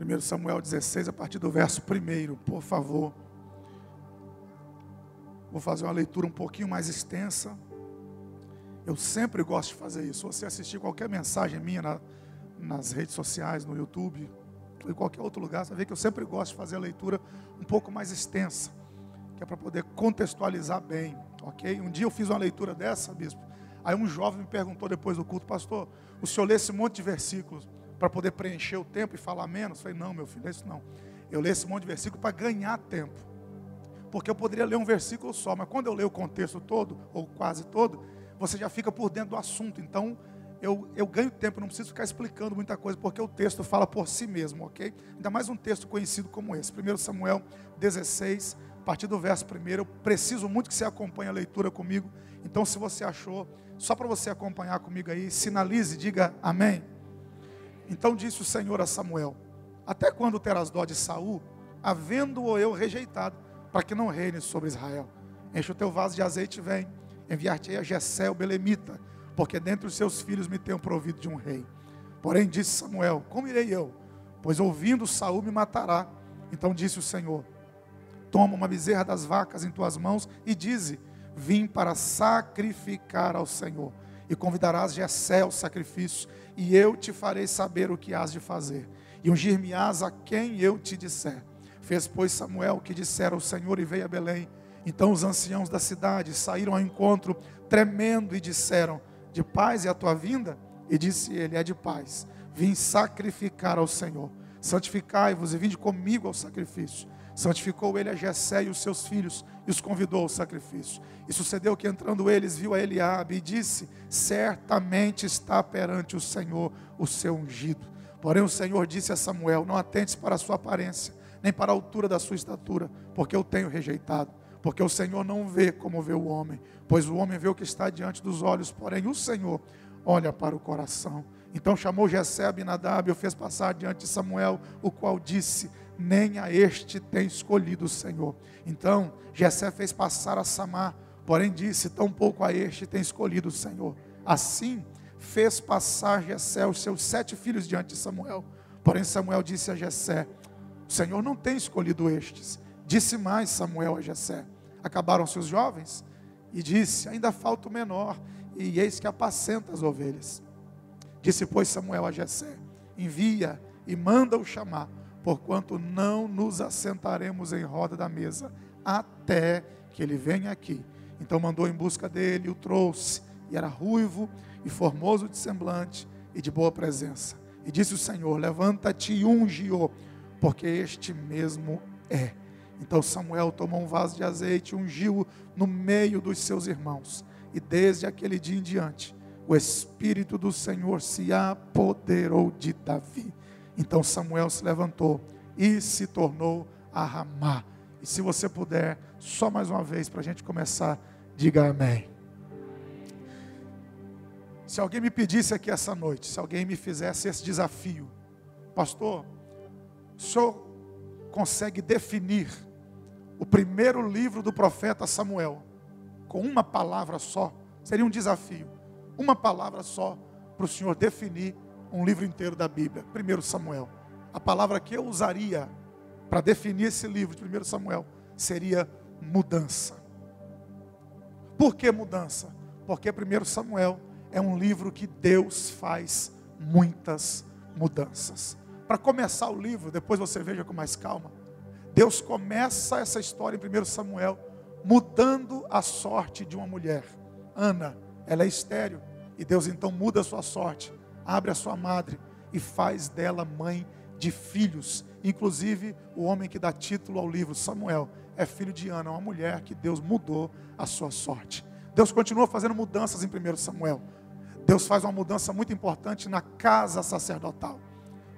1 Samuel 16, a partir do verso 1, por favor. Vou fazer uma leitura um pouquinho mais extensa. Eu sempre gosto de fazer isso. Se você assistir qualquer mensagem minha na, nas redes sociais, no YouTube, ou em qualquer outro lugar, você vê que eu sempre gosto de fazer a leitura um pouco mais extensa, que é para poder contextualizar bem, ok? Um dia eu fiz uma leitura dessa, bispo. Aí um jovem me perguntou depois do culto, pastor, o senhor lê esse monte de versículos para poder preencher o tempo e falar menos? Falei, não, meu filho, é isso não. Eu leio esse monte de versículos para ganhar tempo porque eu poderia ler um versículo só, mas quando eu leio o contexto todo, ou quase todo, você já fica por dentro do assunto. Então, eu, eu ganho tempo, não preciso ficar explicando muita coisa, porque o texto fala por si mesmo, ok? Ainda mais um texto conhecido como esse. 1 Samuel 16, a partir do verso 1. Eu preciso muito que você acompanhe a leitura comigo. Então, se você achou, só para você acompanhar comigo aí, sinalize, diga amém. Então disse o Senhor a Samuel: Até quando terás dó de Saul, havendo-o eu rejeitado? para que não reine sobre Israel. Enche o teu vaso de azeite e vem. Enviar-te a Jessé, o Belemita, porque dentre os seus filhos me tenho provido de um rei. Porém disse Samuel: Como irei eu? Pois ouvindo Saul me matará. Então disse o Senhor: Toma uma bezerra das vacas em tuas mãos e dize: Vim para sacrificar ao Senhor. E convidarás Jessé ao sacrifício, e eu te farei saber o que has de fazer. E ungir-me-ás a quem eu te disser. Fez, pois, Samuel o que dissera o Senhor e veio a Belém. Então os anciãos da cidade saíram ao encontro, tremendo, e disseram: De paz é a tua vinda? E disse ele: É de paz. Vim sacrificar ao Senhor. Santificai-vos e vinde comigo ao sacrifício. Santificou ele a Jessé e os seus filhos os convidou ao sacrifício. E sucedeu que entrando eles viu a Eliabe e disse: Certamente está perante o Senhor o seu ungido. Porém o Senhor disse a Samuel: Não atentes para a sua aparência nem para a altura da sua estatura, porque eu tenho rejeitado. Porque o Senhor não vê como vê o homem, pois o homem vê o que está diante dos olhos, porém o Senhor olha para o coração. Então chamou Jessé Abinadab e o fez passar diante de Samuel, o qual disse: Nem a este tem escolhido o Senhor. Então Jessé fez passar a Samar, porém disse: Tampouco a este tem escolhido o Senhor. Assim fez passar Jessé os seus sete filhos diante de Samuel. Porém Samuel disse a Jessé: o Senhor não tem escolhido estes. Disse mais Samuel a Jessé: Acabaram-se os jovens? E disse: Ainda falta o menor, e eis que apacenta as ovelhas. Disse, pois, Samuel a Jessé: Envia e manda-o chamar, porquanto não nos assentaremos em roda da mesa, até que ele venha aqui. Então mandou em busca dele, o trouxe, e era ruivo e formoso de semblante e de boa presença. E disse o Senhor: Levanta-te e unge-o porque este mesmo é. Então Samuel tomou um vaso de azeite e ungiu no meio dos seus irmãos. E desde aquele dia em diante, o Espírito do Senhor se apoderou de Davi. Então Samuel se levantou e se tornou a Ramá. E se você puder, só mais uma vez para a gente começar, diga amém. Se alguém me pedisse aqui essa noite, se alguém me fizesse esse desafio, pastor, o senhor consegue definir o primeiro livro do profeta Samuel com uma palavra só? Seria um desafio. Uma palavra só para o senhor definir um livro inteiro da Bíblia. Primeiro Samuel. A palavra que eu usaria para definir esse livro de 1 Samuel seria mudança. Por que mudança? Porque 1 Samuel é um livro que Deus faz muitas mudanças para começar o livro, depois você veja com mais calma. Deus começa essa história em 1 Samuel mudando a sorte de uma mulher. Ana, ela é estéreo, e Deus então muda a sua sorte, abre a sua madre e faz dela mãe de filhos. Inclusive, o homem que dá título ao livro, Samuel, é filho de Ana, uma mulher que Deus mudou a sua sorte. Deus continua fazendo mudanças em 1 Samuel. Deus faz uma mudança muito importante na casa sacerdotal.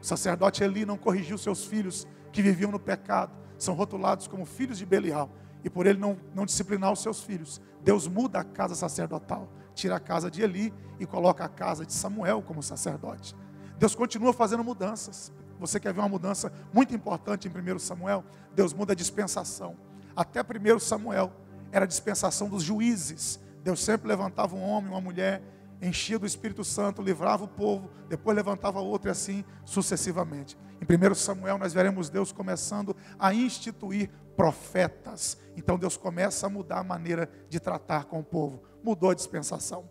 O sacerdote Eli não corrigiu seus filhos que viviam no pecado, são rotulados como filhos de Belial. E por ele não, não disciplinar os seus filhos, Deus muda a casa sacerdotal, tira a casa de Eli e coloca a casa de Samuel como sacerdote. Deus continua fazendo mudanças. Você quer ver uma mudança muito importante em 1 Samuel? Deus muda a dispensação. Até 1 Samuel era a dispensação dos juízes. Deus sempre levantava um homem, uma mulher, enchia do Espírito Santo, livrava o povo, depois levantava outro e assim sucessivamente. Em 1 Samuel nós veremos Deus começando a instituir profetas. Então Deus começa a mudar a maneira de tratar com o povo. Mudou a dispensação.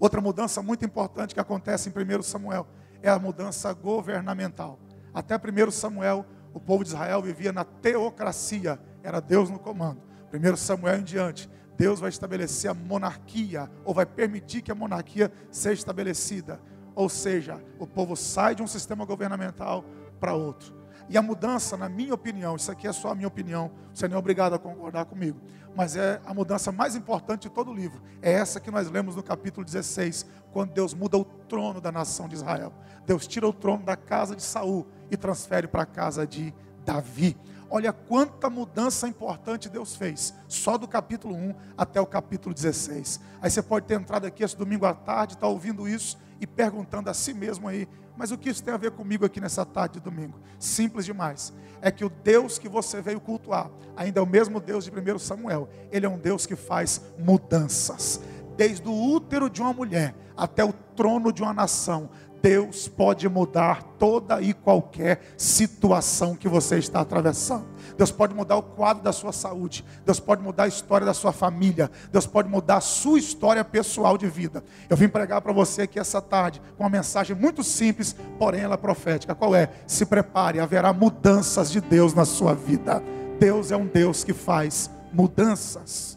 Outra mudança muito importante que acontece em 1 Samuel é a mudança governamental. Até 1 Samuel, o povo de Israel vivia na teocracia, era Deus no comando. 1 Samuel em diante, Deus vai estabelecer a monarquia, ou vai permitir que a monarquia seja estabelecida. Ou seja, o povo sai de um sistema governamental para outro. E a mudança, na minha opinião, isso aqui é só a minha opinião, você não é obrigado a concordar comigo, mas é a mudança mais importante de todo o livro. É essa que nós lemos no capítulo 16, quando Deus muda o trono da nação de Israel. Deus tira o trono da casa de Saul e transfere para a casa de Davi. Olha quanta mudança importante Deus fez, só do capítulo 1 até o capítulo 16. Aí você pode ter entrado aqui esse domingo à tarde, está ouvindo isso e perguntando a si mesmo aí, mas o que isso tem a ver comigo aqui nessa tarde de domingo? Simples demais. É que o Deus que você veio cultuar ainda é o mesmo Deus de 1 Samuel. Ele é um Deus que faz mudanças. Desde o útero de uma mulher até o trono de uma nação, Deus pode mudar toda e qualquer situação que você está atravessando. Deus pode mudar o quadro da sua saúde. Deus pode mudar a história da sua família. Deus pode mudar a sua história pessoal de vida. Eu vim pregar para você aqui essa tarde com uma mensagem muito simples, porém ela é profética. Qual é? Se prepare, haverá mudanças de Deus na sua vida. Deus é um Deus que faz mudanças.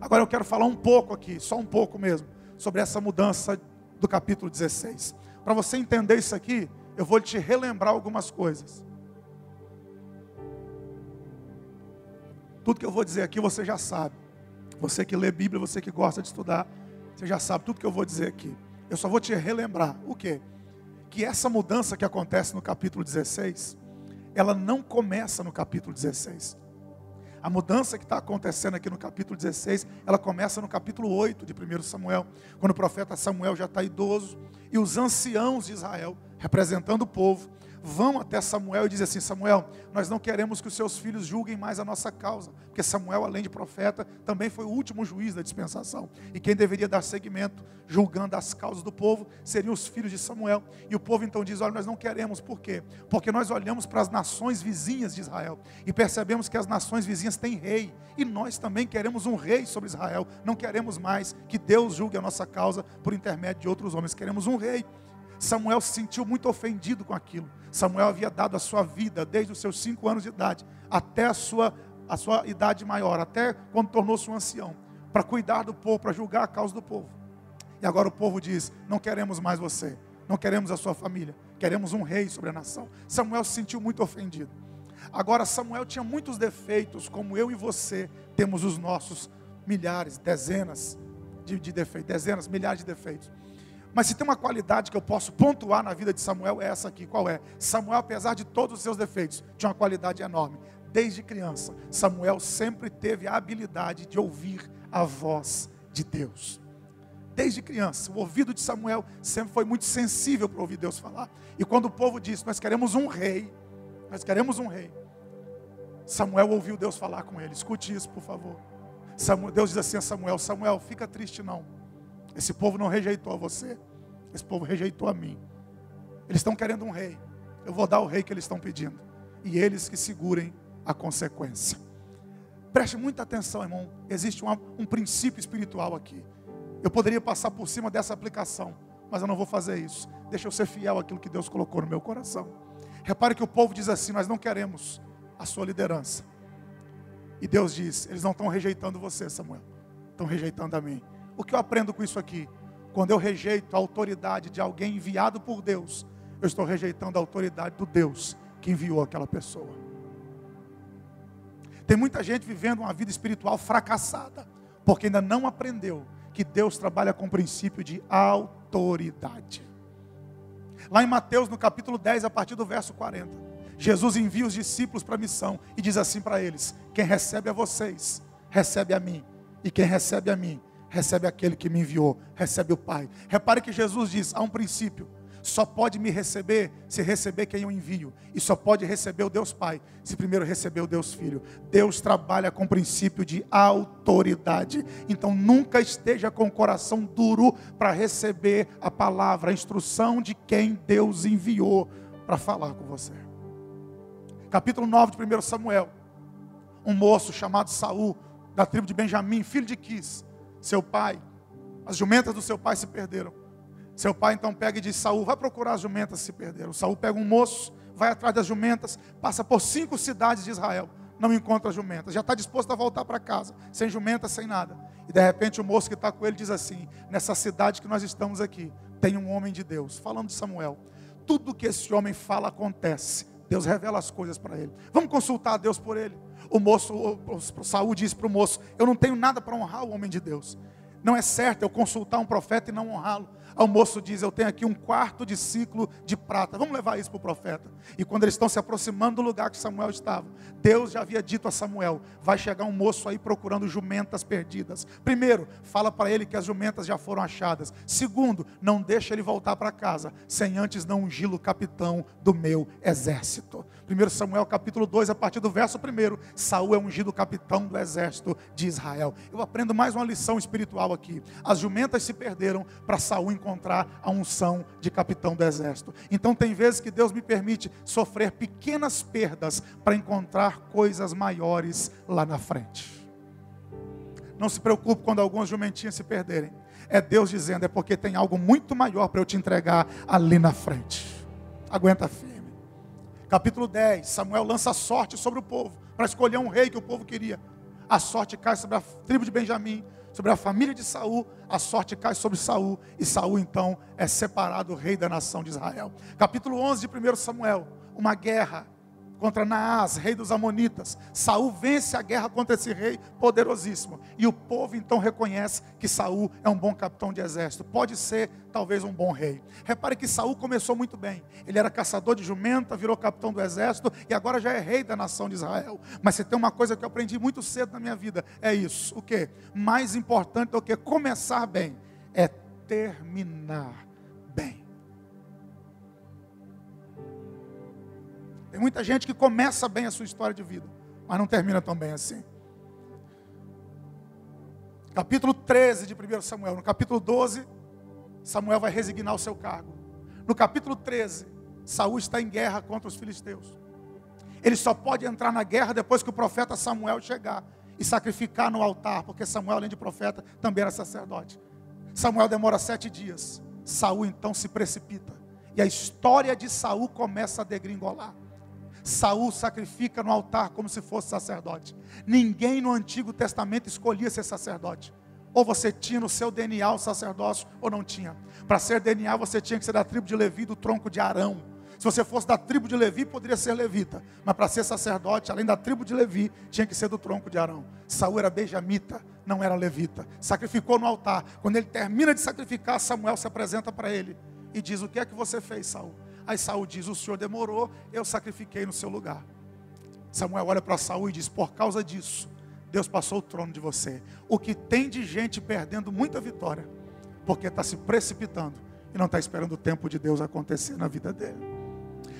Agora eu quero falar um pouco aqui, só um pouco mesmo, sobre essa mudança do capítulo 16. Para você entender isso aqui, eu vou te relembrar algumas coisas. Tudo que eu vou dizer aqui você já sabe. Você que lê Bíblia, você que gosta de estudar, você já sabe tudo que eu vou dizer aqui. Eu só vou te relembrar o quê? Que essa mudança que acontece no capítulo 16, ela não começa no capítulo 16. A mudança que está acontecendo aqui no capítulo 16, ela começa no capítulo 8 de 1 Samuel, quando o profeta Samuel já está idoso, e os anciãos de Israel, representando o povo, vão até Samuel e dizem assim: Samuel, nós não queremos que os seus filhos julguem mais a nossa causa, porque Samuel, além de profeta, também foi o último juiz da dispensação, e quem deveria dar seguimento, julgando as causas do povo, seriam os filhos de Samuel. E o povo então diz: Olha, nós não queremos, por quê? Porque nós olhamos para as nações vizinhas de Israel e percebemos que as nações vizinhas têm rei, e nós também queremos um rei sobre Israel, não queremos mais que Deus julgue a nossa causa por intermédio de outros homens, queremos um rei. Samuel se sentiu muito ofendido com aquilo. Samuel havia dado a sua vida desde os seus cinco anos de idade até a sua, a sua idade maior, até quando tornou-se um ancião, para cuidar do povo, para julgar a causa do povo. E agora o povo diz: Não queremos mais você, não queremos a sua família, queremos um rei sobre a nação. Samuel se sentiu muito ofendido. Agora, Samuel tinha muitos defeitos, como eu e você temos os nossos milhares, dezenas de, de defeitos, dezenas, milhares de defeitos. Mas se tem uma qualidade que eu posso pontuar na vida de Samuel, é essa aqui. Qual é? Samuel, apesar de todos os seus defeitos, tinha uma qualidade enorme. Desde criança, Samuel sempre teve a habilidade de ouvir a voz de Deus. Desde criança, o ouvido de Samuel sempre foi muito sensível para ouvir Deus falar. E quando o povo disse: Nós queremos um rei, nós queremos um rei. Samuel ouviu Deus falar com ele. Escute isso, por favor. Deus diz assim a Samuel: Samuel, fica triste não esse povo não rejeitou a você. Esse povo rejeitou a mim. Eles estão querendo um rei. Eu vou dar o rei que eles estão pedindo. E eles que segurem a consequência. Preste muita atenção, irmão. Existe um, um princípio espiritual aqui. Eu poderia passar por cima dessa aplicação, mas eu não vou fazer isso. Deixa eu ser fiel àquilo que Deus colocou no meu coração. Repare que o povo diz assim: Nós não queremos a sua liderança. E Deus diz: Eles não estão rejeitando você, Samuel, estão rejeitando a mim. O que eu aprendo com isso aqui? Quando eu rejeito a autoridade de alguém enviado por Deus, eu estou rejeitando a autoridade do Deus que enviou aquela pessoa. Tem muita gente vivendo uma vida espiritual fracassada, porque ainda não aprendeu que Deus trabalha com o princípio de autoridade. Lá em Mateus, no capítulo 10, a partir do verso 40, Jesus envia os discípulos para a missão e diz assim para eles: Quem recebe a vocês, recebe a mim, e quem recebe a mim, recebe aquele que me enviou, recebe o Pai. Repare que Jesus diz: há um princípio. só pode me receber se receber quem eu envio. E só pode receber o Deus Pai se primeiro receber o Deus Filho. Deus trabalha com o princípio de autoridade. Então nunca esteja com o coração duro para receber a palavra, a instrução de quem Deus enviou para falar com você. Capítulo 9 de 1 Samuel. Um moço chamado Saul, da tribo de Benjamim, filho de Quis, seu pai. As jumentas do seu pai se perderam. Seu pai então pega e diz: Saul, vai procurar as jumentas que se perderam. Saul pega um moço, vai atrás das jumentas, passa por cinco cidades de Israel, não encontra as jumentas, já está disposto a voltar para casa, sem jumentas, sem nada. E de repente o moço que está com ele diz assim: Nessa cidade que nós estamos aqui, tem um homem de Deus, falando de Samuel. Tudo que esse homem fala acontece. Deus revela as coisas para ele. Vamos consultar a Deus por ele. O moço, o, Saul diz para o moço: Eu não tenho nada para honrar o homem de Deus. Não é certo eu consultar um profeta e não honrá-lo. O moço diz: Eu tenho aqui um quarto de ciclo de prata. Vamos levar isso para o profeta. E quando eles estão se aproximando do lugar que Samuel estava, Deus já havia dito a Samuel: Vai chegar um moço aí procurando jumentas perdidas. Primeiro, fala para ele que as jumentas já foram achadas. Segundo, não deixa ele voltar para casa sem antes não ungir o capitão do meu exército. 1 Samuel capítulo 2, a partir do verso 1, Saul é ungido capitão do exército de Israel. Eu aprendo mais uma lição espiritual aqui. As jumentas se perderam para Saul encontrar a unção de capitão do exército. Então tem vezes que Deus me permite sofrer pequenas perdas para encontrar coisas maiores lá na frente. Não se preocupe quando algumas jumentinhas se perderem. É Deus dizendo, é porque tem algo muito maior para eu te entregar ali na frente. Aguenta firme capítulo 10, Samuel lança sorte sobre o povo, para escolher um rei que o povo queria. A sorte cai sobre a tribo de Benjamim, sobre a família de Saul, a sorte cai sobre Saul, e Saul então é separado rei da nação de Israel. Capítulo 11 de 1 Samuel, uma guerra contra Naás, rei dos Amonitas. Saul vence a guerra contra esse rei poderosíssimo. E o povo então reconhece que Saul é um bom capitão de exército. Pode ser, talvez, um bom rei. Repare que Saul começou muito bem. Ele era caçador de jumenta, virou capitão do exército e agora já é rei da nação de Israel. Mas se tem uma coisa que eu aprendi muito cedo na minha vida, é isso. O que? Mais importante do que começar bem é terminar Tem muita gente que começa bem a sua história de vida, mas não termina tão bem assim. Capítulo 13 de 1 Samuel. No capítulo 12, Samuel vai resignar o seu cargo. No capítulo 13, Saul está em guerra contra os filisteus. Ele só pode entrar na guerra depois que o profeta Samuel chegar e sacrificar no altar, porque Samuel, além de profeta, também era sacerdote. Samuel demora sete dias. Saul então se precipita. E a história de Saul começa a degringolar. Saul sacrifica no altar como se fosse sacerdote. Ninguém no Antigo Testamento escolhia ser sacerdote. Ou você tinha no seu DNA o sacerdócio, ou não tinha. Para ser DNA, você tinha que ser da tribo de Levi, do tronco de Arão. Se você fosse da tribo de Levi, poderia ser levita. Mas para ser sacerdote, além da tribo de Levi, tinha que ser do tronco de Arão. Saul era benjamita, não era levita. Sacrificou no altar. Quando ele termina de sacrificar, Samuel se apresenta para ele e diz: O que é que você fez, Saul? Aí Saul diz: O senhor demorou, eu sacrifiquei no seu lugar. Samuel olha para Saul e diz: Por causa disso, Deus passou o trono de você. O que tem de gente perdendo muita vitória, porque está se precipitando e não está esperando o tempo de Deus acontecer na vida dele.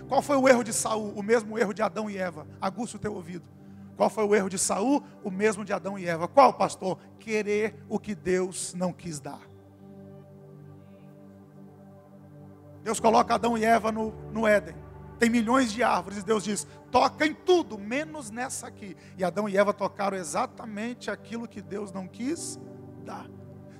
Qual foi o erro de Saul? O mesmo erro de Adão e Eva. Aguça o teu ouvido. Qual foi o erro de Saul? O mesmo de Adão e Eva. Qual, pastor? Querer o que Deus não quis dar. Deus coloca Adão e Eva no, no Éden. Tem milhões de árvores e Deus diz: toca em tudo, menos nessa aqui. E Adão e Eva tocaram exatamente aquilo que Deus não quis dar.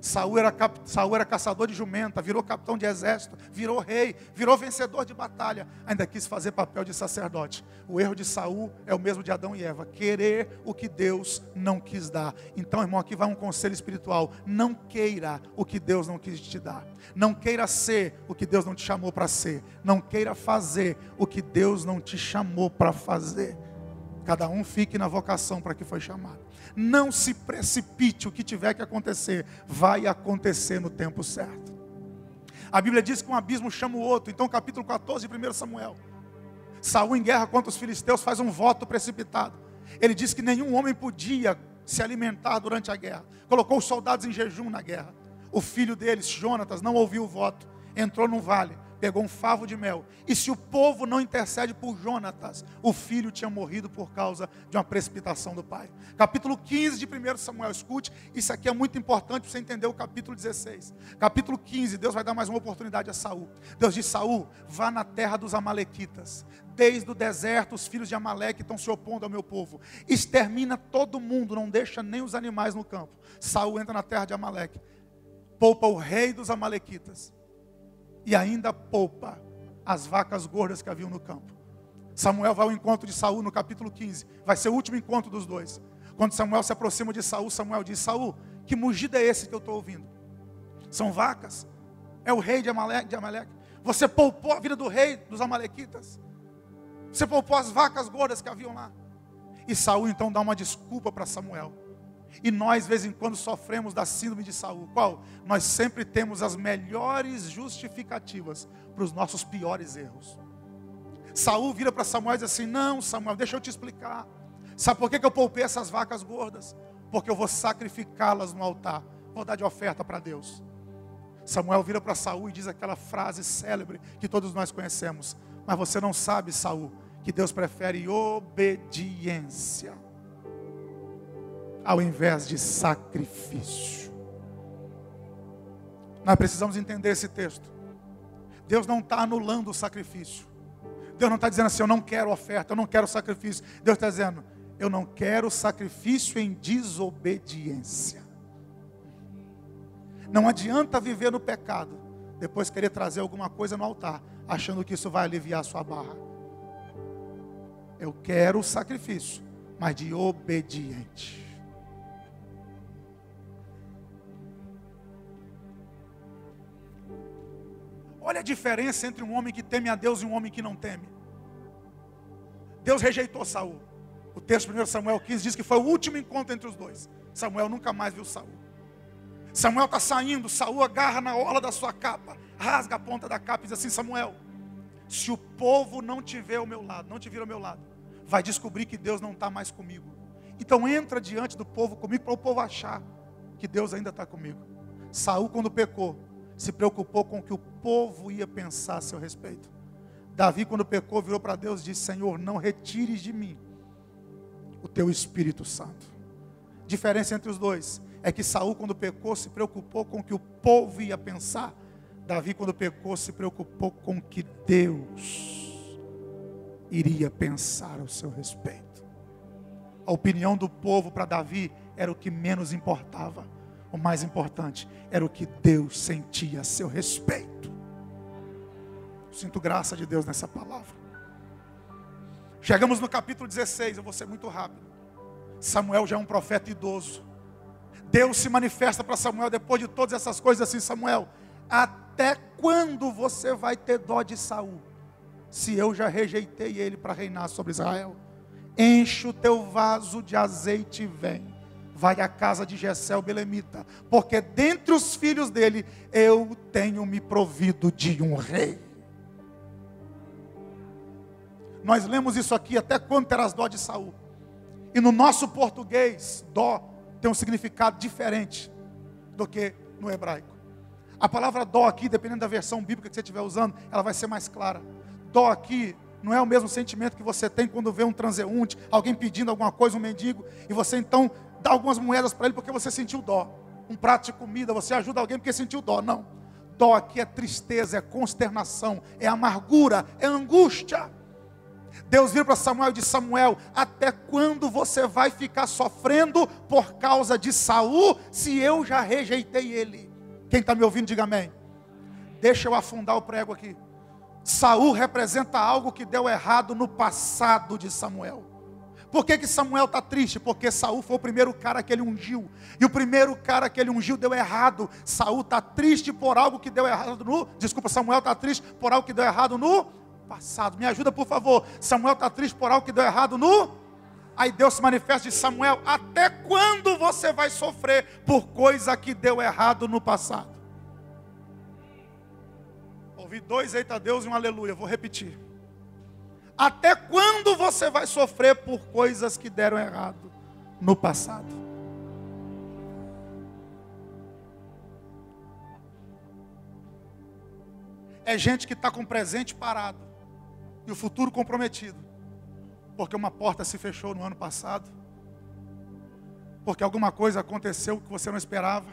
Saul era, cap... Saul era caçador de jumenta, virou capitão de exército, virou rei, virou vencedor de batalha, ainda quis fazer papel de sacerdote. O erro de Saul é o mesmo de Adão e Eva, querer o que Deus não quis dar. Então, irmão, aqui vai um conselho espiritual: não queira o que Deus não quis te dar. Não queira ser o que Deus não te chamou para ser. Não queira fazer o que Deus não te chamou para fazer. Cada um fique na vocação para que foi chamado. Não se precipite, o que tiver que acontecer, vai acontecer no tempo certo. A Bíblia diz que um abismo chama o outro. Então, capítulo 14 de 1 Samuel. Saul em guerra contra os filisteus faz um voto precipitado. Ele diz que nenhum homem podia se alimentar durante a guerra. Colocou os soldados em jejum na guerra. O filho deles, Jonatas, não ouviu o voto. Entrou no vale, pegou um favo de mel. E se o povo não intercede por Jonatas, o filho tinha morrido por causa de uma precipitação do pai. Capítulo 15 de 1 Samuel, escute, isso aqui é muito importante para você entender o capítulo 16. Capítulo 15, Deus vai dar mais uma oportunidade a Saul. Deus diz: Saul, vá na terra dos Amalequitas. Desde o deserto, os filhos de Amaleque estão se opondo ao meu povo. Extermina todo mundo, não deixa nem os animais no campo. Saul entra na terra de Amaleque, poupa o rei dos Amalequitas e ainda poupa as vacas gordas que haviam no campo. Samuel vai ao encontro de Saul no capítulo 15. Vai ser o último encontro dos dois. Quando Samuel se aproxima de Saul, Samuel diz: Saul, que mugido é esse que eu estou ouvindo? São vacas? É o rei de Amaleque, de Amaleque. Você poupou a vida do rei dos Amalequitas. Você poupou as vacas gordas que haviam lá. E Saul então dá uma desculpa para Samuel. E nós, de vez em quando, sofremos da síndrome de Saul. Qual? Nós sempre temos as melhores justificativas para os nossos piores erros. Saul vira para Samuel e diz assim: Não, Samuel, deixa eu te explicar. Sabe por que, que eu poupei essas vacas gordas? Porque eu vou sacrificá-las no altar. Vou dar de oferta para Deus. Samuel vira para Saul e diz aquela frase célebre que todos nós conhecemos. Mas você não sabe, Saul, que Deus prefere obediência ao invés de sacrifício. Nós precisamos entender esse texto. Deus não está anulando o sacrifício. Deus não está dizendo assim, eu não quero oferta, eu não quero sacrifício. Deus está dizendo, eu não quero sacrifício em desobediência. Não adianta viver no pecado, depois querer trazer alguma coisa no altar, achando que isso vai aliviar a sua barra. Eu quero o sacrifício, mas de obediente. Olha a diferença entre um homem que teme a Deus e um homem que não teme. Deus rejeitou Saul. O texto 1 Samuel 15 diz que foi o último encontro entre os dois. Samuel nunca mais viu Saul. Samuel está saindo, Saul agarra na orla da sua capa, rasga a ponta da capa e diz assim: Samuel, se o povo não tiver ao meu lado, não te vir ao meu lado, vai descobrir que Deus não está mais comigo. Então entra diante do povo comigo para o povo achar que Deus ainda está comigo. Saul, quando pecou, se preocupou com o que o povo ia pensar a seu respeito. Davi, quando pecou, virou para Deus e disse: Senhor, não retires de mim o teu Espírito Santo. Diferença entre os dois é que Saul, quando pecou, se preocupou com o que o povo ia pensar. Davi, quando pecou, se preocupou com o que Deus iria pensar ao seu respeito. A opinião do povo para Davi era o que menos importava o mais importante era o que Deus sentia a seu respeito. Sinto graça de Deus nessa palavra. Chegamos no capítulo 16, eu vou ser muito rápido. Samuel já é um profeta idoso. Deus se manifesta para Samuel depois de todas essas coisas assim, Samuel, até quando você vai ter dó de Saul? Se eu já rejeitei ele para reinar sobre Israel. Enche o teu vaso de azeite e vem vai à casa de Jessé Belemita, porque dentre os filhos dele eu tenho me provido de um rei. Nós lemos isso aqui até quando terás dó de Saul. E no nosso português, dó tem um significado diferente do que no hebraico. A palavra dó aqui, dependendo da versão bíblica que você estiver usando, ela vai ser mais clara. Dó aqui não é o mesmo sentimento que você tem quando vê um transeunte, alguém pedindo alguma coisa, um mendigo, e você então dá algumas moedas para ele porque você sentiu dó. Um prato de comida, você ajuda alguém porque sentiu dó. Não. Dó aqui é tristeza, é consternação, é amargura, é angústia. Deus vira para Samuel e diz: Samuel, até quando você vai ficar sofrendo por causa de Saul, se eu já rejeitei ele? Quem está me ouvindo, diga amém. Deixa eu afundar o prego aqui. Saul representa algo que deu errado no passado de Samuel. Por que, que Samuel está triste? Porque Saul foi o primeiro cara que ele ungiu. E o primeiro cara que ele ungiu deu errado. Saul está triste por algo que deu errado no. Desculpa, Samuel está triste por algo que deu errado no passado. Me ajuda, por favor. Samuel está triste por algo que deu errado no. Aí Deus se manifesta de Samuel: até quando você vai sofrer por coisa que deu errado no passado? Ouvi dois eita Deus e um aleluia. Vou repetir. Até quando você vai sofrer por coisas que deram errado no passado? é gente que está com o presente parado e o futuro comprometido, porque uma porta se fechou no ano passado, porque alguma coisa aconteceu que você não esperava,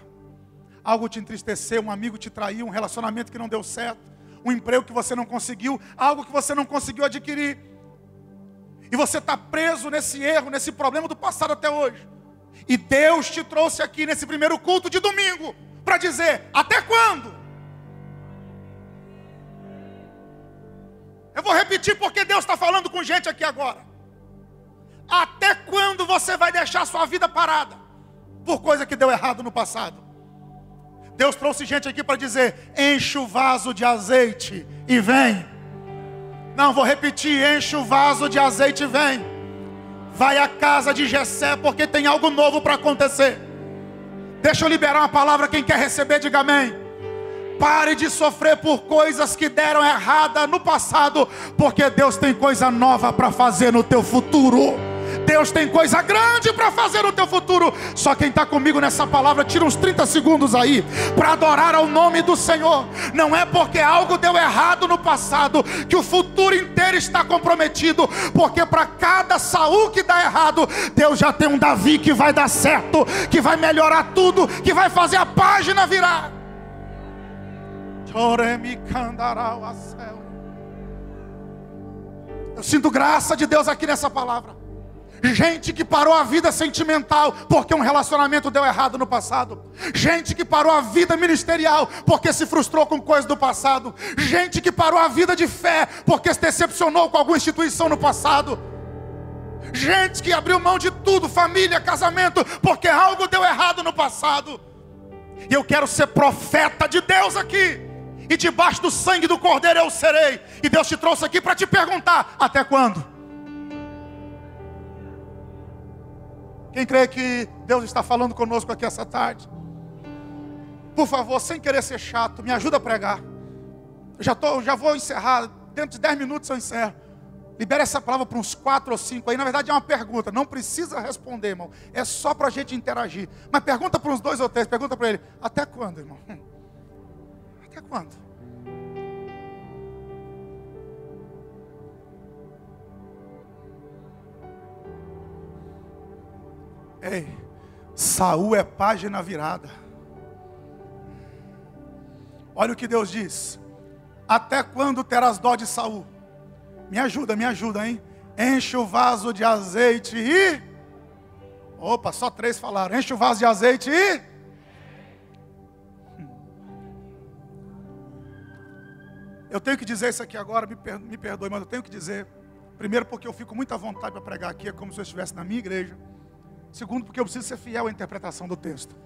algo te entristeceu, um amigo te traiu, um relacionamento que não deu certo, um emprego que você não conseguiu, algo que você não conseguiu adquirir, e você está preso nesse erro, nesse problema do passado até hoje. E Deus te trouxe aqui nesse primeiro culto de domingo para dizer: até quando? Eu vou repetir porque Deus está falando com gente aqui agora. Até quando você vai deixar sua vida parada por coisa que deu errado no passado? Deus trouxe gente aqui para dizer: enche o vaso de azeite e vem. Não, vou repetir: enche o vaso de azeite e vem. Vai à casa de Jessé, porque tem algo novo para acontecer. Deixa eu liberar uma palavra, quem quer receber, diga amém. Pare de sofrer por coisas que deram errada no passado, porque Deus tem coisa nova para fazer no teu futuro. Deus tem coisa grande para fazer no teu futuro. Só quem está comigo nessa palavra, tira uns 30 segundos aí para adorar ao nome do Senhor. Não é porque algo deu errado no passado que o futuro inteiro está comprometido, porque para cada Saul que dá errado, Deus já tem um Davi que vai dar certo, que vai melhorar tudo, que vai fazer a página virar. Eu sinto graça de Deus aqui nessa palavra. Gente que parou a vida sentimental porque um relacionamento deu errado no passado. Gente que parou a vida ministerial porque se frustrou com coisas do passado. Gente que parou a vida de fé porque se decepcionou com alguma instituição no passado. Gente que abriu mão de tudo, família, casamento, porque algo deu errado no passado. E eu quero ser profeta de Deus aqui e debaixo do sangue do cordeiro eu serei. E Deus te trouxe aqui para te perguntar: até quando? Quem crê que Deus está falando conosco aqui essa tarde? Por favor, sem querer ser chato, me ajuda a pregar. Eu já, tô, já vou encerrar, dentro de 10 minutos eu encerro. Libera essa palavra para uns quatro ou cinco aí. Na verdade é uma pergunta, não precisa responder, irmão. É só para a gente interagir. Mas pergunta para uns dois ou três, pergunta para ele: até quando, irmão? Até quando? Ei, Saul é página virada. Olha o que Deus diz. Até quando terás dó de Saul? Me ajuda, me ajuda, hein? Enche o vaso de azeite e. Opa, só três falaram. Enche o vaso de azeite e. Eu tenho que dizer isso aqui agora, me, me perdoe, mas eu tenho que dizer. Primeiro, porque eu fico muito à vontade para pregar aqui, é como se eu estivesse na minha igreja. Segundo, porque eu preciso ser fiel à interpretação do texto.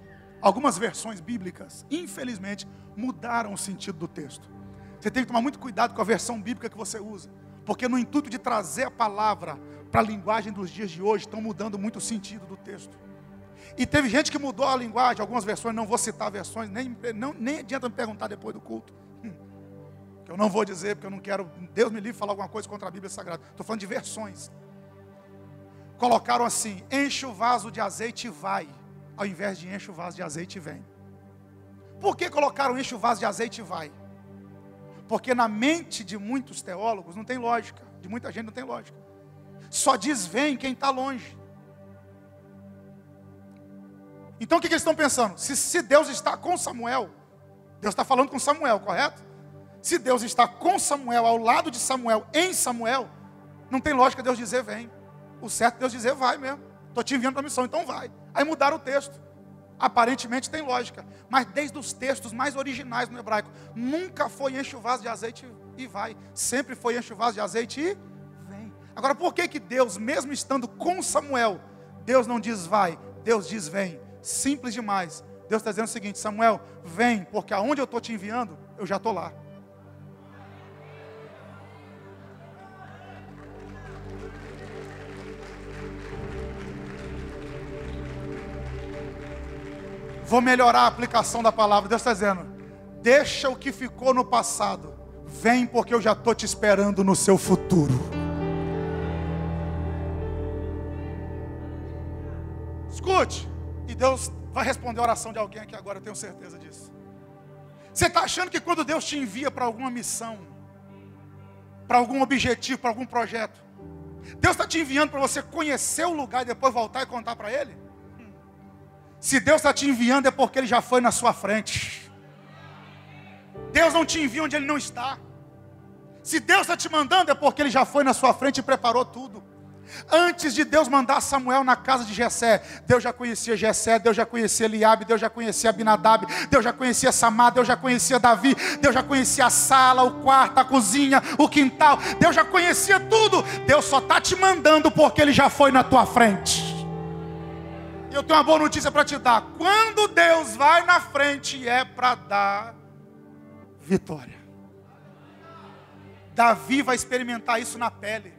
Algumas versões bíblicas, infelizmente, mudaram o sentido do texto. Você tem que tomar muito cuidado com a versão bíblica que você usa, porque no intuito de trazer a palavra para a linguagem dos dias de hoje, estão mudando muito o sentido do texto. E teve gente que mudou a linguagem, algumas versões, não vou citar versões, nem, não, nem adianta me perguntar depois do culto que eu não vou dizer, porque eu não quero, Deus me livre falar alguma coisa contra a Bíblia Sagrada. Estou falando de versões. Colocaram assim: enche o vaso de azeite e vai, ao invés de enche o vaso de azeite e vem. Por que colocaram enche o vaso de azeite e vai? Porque na mente de muitos teólogos não tem lógica, de muita gente não tem lógica. Só diz vem quem está longe. Então o que, que eles estão pensando? Se, se Deus está com Samuel, Deus está falando com Samuel, correto? Se Deus está com Samuel, ao lado de Samuel, em Samuel, não tem lógica Deus dizer vem. O certo é Deus dizer vai mesmo. Estou te enviando para a missão, então vai. Aí mudaram o texto. Aparentemente tem lógica. Mas desde os textos mais originais no hebraico, nunca foi enche o vaso de azeite e vai. Sempre foi enche o vaso de azeite e vem. Agora, por que, que Deus, mesmo estando com Samuel, Deus não diz vai, Deus diz vem? Simples demais. Deus está dizendo o seguinte: Samuel, vem, porque aonde eu estou te enviando, eu já estou lá. Vou melhorar a aplicação da palavra. Deus está dizendo: deixa o que ficou no passado. Vem, porque eu já estou te esperando no seu futuro. Escute, e Deus vai responder a oração de alguém aqui agora, eu tenho certeza disso. Você está achando que quando Deus te envia para alguma missão, para algum objetivo, para algum projeto, Deus está te enviando para você conhecer o lugar e depois voltar e contar para Ele? Se Deus está te enviando é porque Ele já foi na sua frente. Deus não te envia onde Ele não está. Se Deus está te mandando é porque Ele já foi na sua frente e preparou tudo. Antes de Deus mandar Samuel na casa de Jessé, Deus já conhecia Jessé, Deus já conhecia Eliabe, Deus já conhecia Abinadab, Deus já conhecia Samar, Deus já conhecia Davi, Deus já conhecia a sala, o quarto, a cozinha, o quintal, Deus já conhecia tudo. Deus só está te mandando porque Ele já foi na tua frente. Eu tenho uma boa notícia para te dar. Quando Deus vai na frente, é para dar vitória. Davi vai experimentar isso na pele.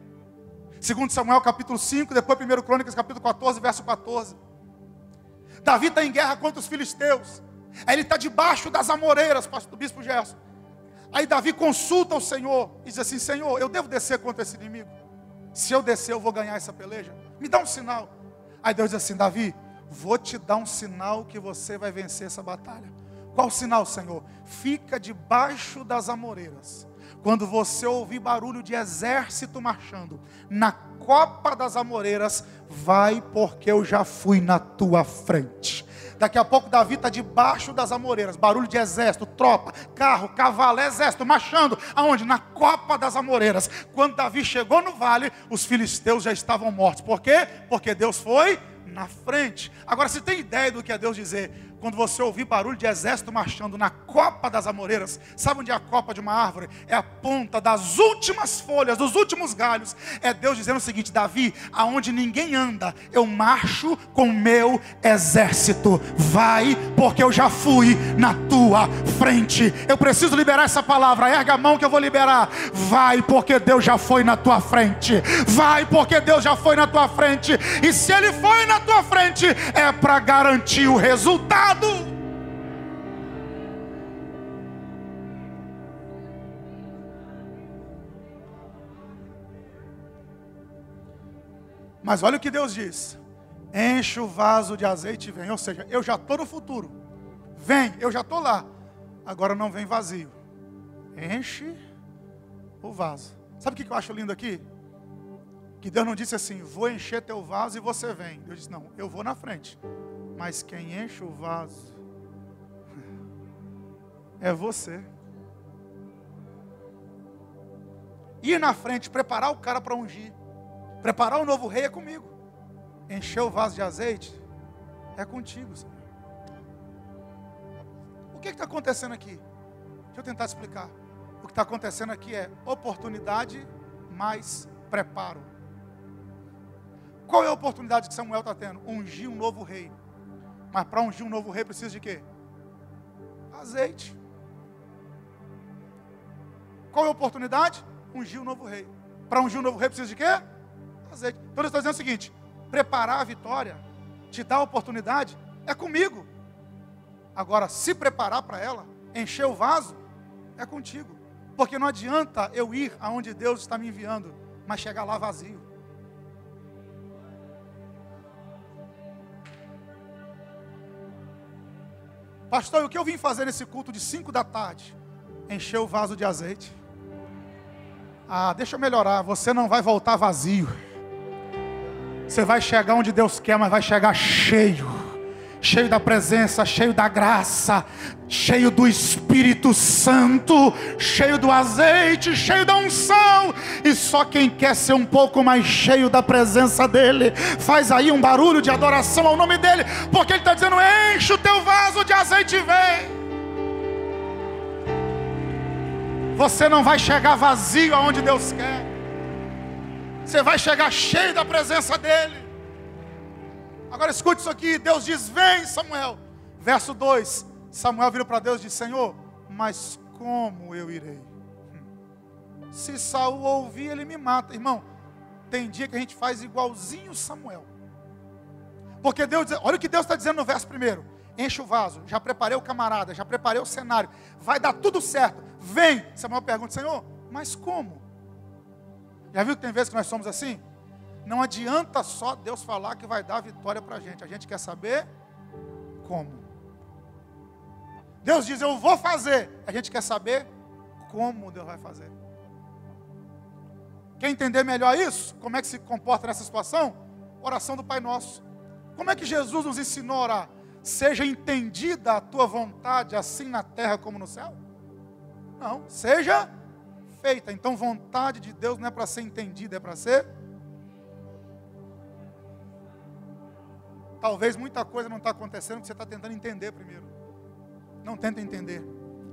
Segundo Samuel capítulo 5, depois 1 Crônicas capítulo 14, verso 14. Davi está em guerra contra os filisteus. Aí ele está debaixo das amoreiras, pastor bispo Gerson. Aí Davi consulta o Senhor e diz assim: Senhor, eu devo descer contra esse inimigo? Se eu descer, eu vou ganhar essa peleja? Me dá um sinal. Aí Deus diz assim: Davi, vou te dar um sinal que você vai vencer essa batalha. Qual sinal, Senhor? Fica debaixo das amoreiras quando você ouvir barulho de exército marchando na copa das amoreiras, vai porque eu já fui na tua frente. Daqui a pouco Davi está debaixo das amoreiras, barulho de exército, tropa, carro, cavalo, exército, marchando. Aonde? Na copa das amoreiras. Quando Davi chegou no vale, os filisteus já estavam mortos. Por quê? Porque Deus foi na frente. Agora, se tem ideia do que é Deus dizer, quando você ouvir barulho de exército marchando na copa das amoreiras, sabe onde é a copa de uma árvore? É a ponta das últimas folhas, dos últimos galhos. É Deus dizendo o seguinte: Davi, aonde ninguém anda, eu marcho com o meu exército. Vai, porque eu já fui na tua frente. Eu preciso liberar essa palavra. Erga a mão que eu vou liberar. Vai, porque Deus já foi na tua frente. Vai, porque Deus já foi na tua frente. E se Ele foi na tua frente, é para garantir o resultado pecado. Mas olha o que Deus diz: enche o vaso de azeite e vem. Ou seja, eu já estou no futuro. Vem, eu já estou lá. Agora não vem vazio. Enche o vaso. Sabe o que eu acho lindo aqui? Que Deus não disse assim: vou encher teu vaso e você vem. Deus disse: não, eu vou na frente. Mas quem enche o vaso é você. Ir na frente, preparar o cara para ungir. Preparar o novo rei é comigo. Encher o vaso de azeite é contigo, Senhor. O que está acontecendo aqui? Deixa eu tentar explicar. O que está acontecendo aqui é oportunidade mais preparo. Qual é a oportunidade que Samuel está tendo? Ungir um novo rei. Mas para ungir um novo rei precisa de quê? Azeite. Qual é a oportunidade? Ungir um novo rei. Para ungir um novo rei precisa de quê? Azeite. Então ele está dizendo o seguinte: preparar a vitória, te dar a oportunidade, é comigo. Agora, se preparar para ela, encher o vaso, é contigo. Porque não adianta eu ir aonde Deus está me enviando, mas chegar lá vazio. Pastor, o que eu vim fazer nesse culto de 5 da tarde? Encher o vaso de azeite. Ah, deixa eu melhorar. Você não vai voltar vazio. Você vai chegar onde Deus quer, mas vai chegar cheio cheio da presença, cheio da graça, cheio do Espírito Santo, cheio do azeite, cheio da unção. E só quem quer ser um pouco mais cheio da presença dEle, faz aí um barulho de adoração ao nome dEle, porque Ele está dizendo: enche o teu vaso de azeite e vem. Você não vai chegar vazio aonde Deus quer. Você vai chegar cheio da presença dEle. Agora escute isso aqui. Deus diz: Vem, Samuel. Verso 2: Samuel virou para Deus e disse: Senhor, mas como eu irei? Se Saul ouvir, ele me mata. Irmão, tem dia que a gente faz igualzinho Samuel. Porque Deus, olha o que Deus está dizendo no verso primeiro. Enche o vaso, já preparei o camarada, já preparei o cenário, vai dar tudo certo. Vem. Samuel pergunta, Senhor, mas como? Já viu que tem vezes que nós somos assim? Não adianta só Deus falar que vai dar vitória para a gente. A gente quer saber como. Deus diz, eu vou fazer. A gente quer saber como Deus vai fazer. Quer entender melhor isso? Como é que se comporta nessa situação? Oração do Pai Nosso. Como é que Jesus nos ensinou a orar? Seja entendida a tua vontade, assim na terra como no céu? Não, seja feita. Então, vontade de Deus não é para ser entendida, é para ser. Talvez muita coisa não está acontecendo porque você está tentando entender primeiro. Não tenta entender.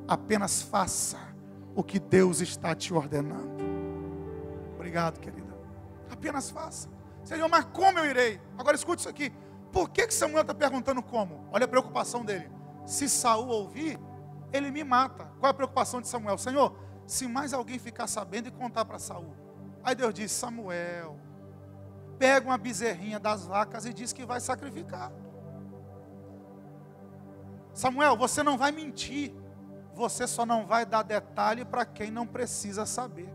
Apenas faça o que Deus está te ordenando. Obrigado, querida. Apenas faça. Senhor, mas como eu irei? Agora escute isso aqui. Por que, que Samuel está perguntando como? Olha a preocupação dele. Se Saul ouvir, ele me mata. Qual é a preocupação de Samuel? Senhor, se mais alguém ficar sabendo e contar para Saul. Aí Deus diz: Samuel, pega uma bezerrinha das vacas e diz que vai sacrificar. Samuel, você não vai mentir. Você só não vai dar detalhe para quem não precisa saber.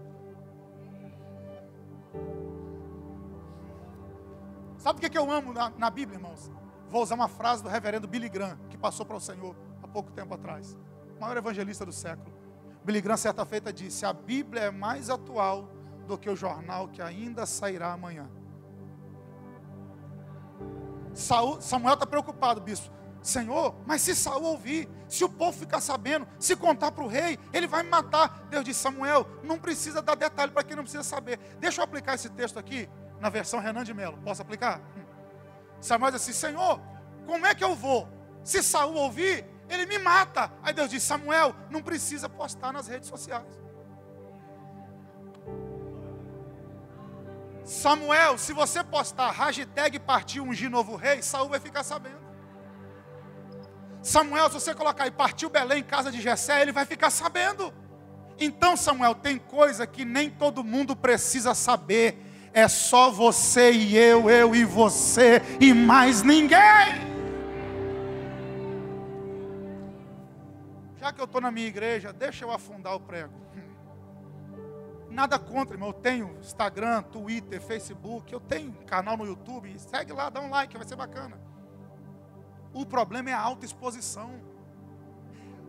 Sabe o que eu amo na, na Bíblia, irmãos? Vou usar uma frase do reverendo Billy Graham, que passou para o Senhor há pouco tempo atrás. O maior evangelista do século. Billy Graham, certa feita, disse: A Bíblia é mais atual do que o jornal que ainda sairá amanhã. Saul, Samuel está preocupado, bispo. Senhor, mas se Saul ouvir, se o povo ficar sabendo, se contar para o rei, ele vai me matar. Deus disse: Samuel, não precisa dar detalhe para quem não precisa saber. Deixa eu aplicar esse texto aqui na versão Renan de Melo. Posso aplicar? Hum. Samuel disse assim: Senhor, como é que eu vou? Se Saul ouvir, ele me mata. Aí Deus disse: Samuel, não precisa postar nas redes sociais. Samuel, se você postar hashtag partiu ungir novo rei, Saul vai ficar sabendo. Samuel, se você colocar aí partiu Belém em casa de Jessé, ele vai ficar sabendo. Então, Samuel, tem coisa que nem todo mundo precisa saber é só você e eu, eu e você e mais ninguém. Já que eu estou na minha igreja, deixa eu afundar o prego. Nada contra, irmão. Eu tenho Instagram, Twitter, Facebook, eu tenho canal no YouTube. Segue lá, dá um like, vai ser bacana. O problema é a autoexposição.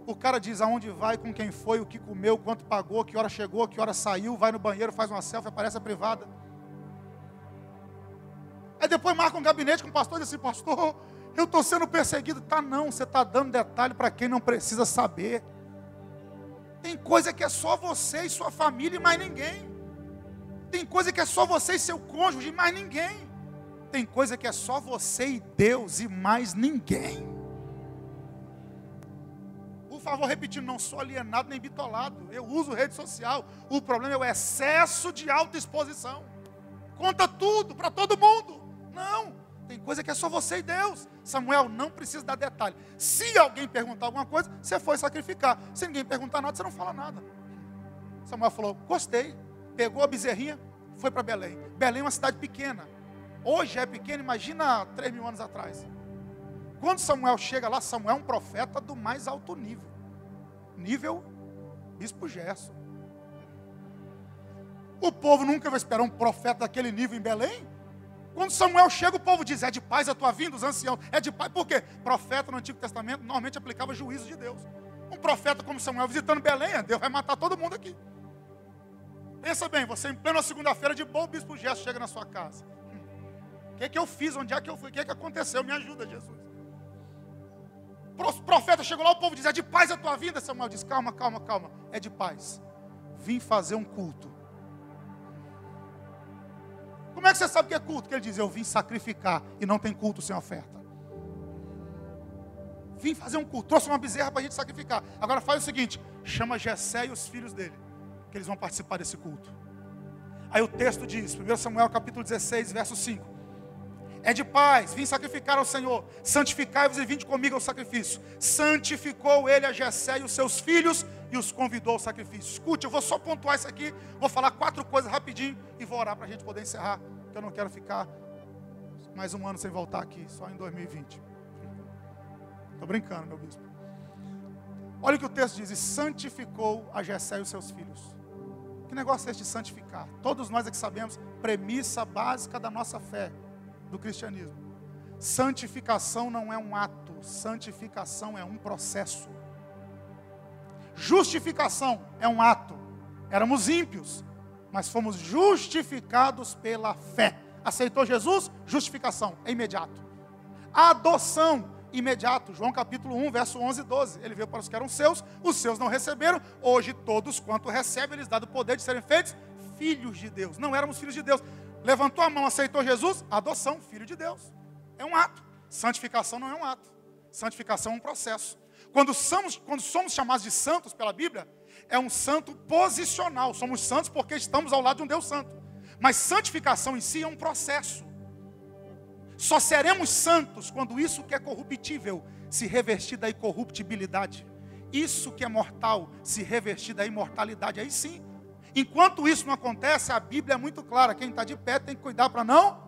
O cara diz aonde vai, com quem foi, o que comeu, quanto pagou, que hora chegou, que hora saiu, vai no banheiro, faz uma selfie, aparece a privada. Aí depois marca um gabinete com o pastor e diz assim, pastor, eu estou sendo perseguido. Tá não, você está dando detalhe para quem não precisa saber. Tem coisa que é só você e sua família e mais ninguém. Tem coisa que é só você e seu cônjuge e mais ninguém. Tem coisa que é só você e Deus e mais ninguém. Por favor, repetindo, não sou alienado nem bitolado. Eu uso rede social. O problema é o excesso de autoexposição. Conta tudo para todo mundo. Não, tem coisa que é só você e Deus. Samuel não precisa dar detalhe. Se alguém perguntar alguma coisa, você foi sacrificar. Se ninguém perguntar nada, você não fala nada. Samuel falou: Gostei. Pegou a bezerrinha, foi para Belém. Belém é uma cidade pequena. Hoje é pequena, imagina 3 mil anos atrás. Quando Samuel chega lá, Samuel é um profeta do mais alto nível. Nível Bispo Gerson. O povo nunca vai esperar um profeta daquele nível em Belém. Quando Samuel chega, o povo diz: É de paz a tua vinda, os anciãos. É de paz. Por quê? Profeta no Antigo Testamento normalmente aplicava juízo de Deus. Um profeta como Samuel visitando Belém, é, Deus vai matar todo mundo aqui. Pensa bem, você em plena segunda-feira de bom, o bispo Gesso chega na sua casa. O que, é que eu fiz? Onde é que eu fui? O que, é que aconteceu? Me ajuda, Jesus. O profeta chegou lá, o povo diz: É de paz a tua vinda. Samuel diz: Calma, calma, calma. É de paz. Vim fazer um culto como é que você sabe que é culto? Que ele diz: Eu vim sacrificar e não tem culto sem oferta. Vim fazer um culto, trouxe uma bezerra para a gente sacrificar. Agora faz o seguinte: chama Jessé e os filhos dele, que eles vão participar desse culto. Aí o texto diz, 1 Samuel capítulo 16, verso 5. É de paz, vim sacrificar ao Senhor. Santificai-vos e vinde comigo ao sacrifício. Santificou ele a Jessé e os seus filhos e os convidou ao sacrifício. Escute, eu vou só pontuar isso aqui, vou falar quatro coisas rapidinho e vou orar para a gente poder encerrar, porque eu não quero ficar mais um ano sem voltar aqui, só em 2020. Estou brincando, meu bispo. Olha o que o texto diz: e santificou a Jessé e os seus filhos. Que negócio é esse de santificar? Todos nós aqui sabemos, premissa básica da nossa fé do cristianismo. Santificação não é um ato, santificação é um processo. Justificação é um ato. Éramos ímpios, mas fomos justificados pela fé. Aceitou Jesus? Justificação, é imediato. Adoção, imediato. João capítulo 1, verso 11 e 12. Ele veio para os que eram seus, os seus não receberam. Hoje todos quanto recebem, eles dado o poder de serem feitos filhos de Deus. Não éramos filhos de Deus. Levantou a mão, aceitou Jesus? Adoção, filho de Deus. É um ato. Santificação não é um ato. Santificação é um processo. Quando somos, quando somos chamados de santos pela Bíblia, é um santo posicional. Somos santos porque estamos ao lado de um Deus santo. Mas santificação em si é um processo. Só seremos santos quando isso que é corruptível se revestir da incorruptibilidade. Isso que é mortal se revestir da imortalidade. Aí sim. Enquanto isso não acontece, a Bíblia é muito clara. Quem está de pé tem que cuidar para não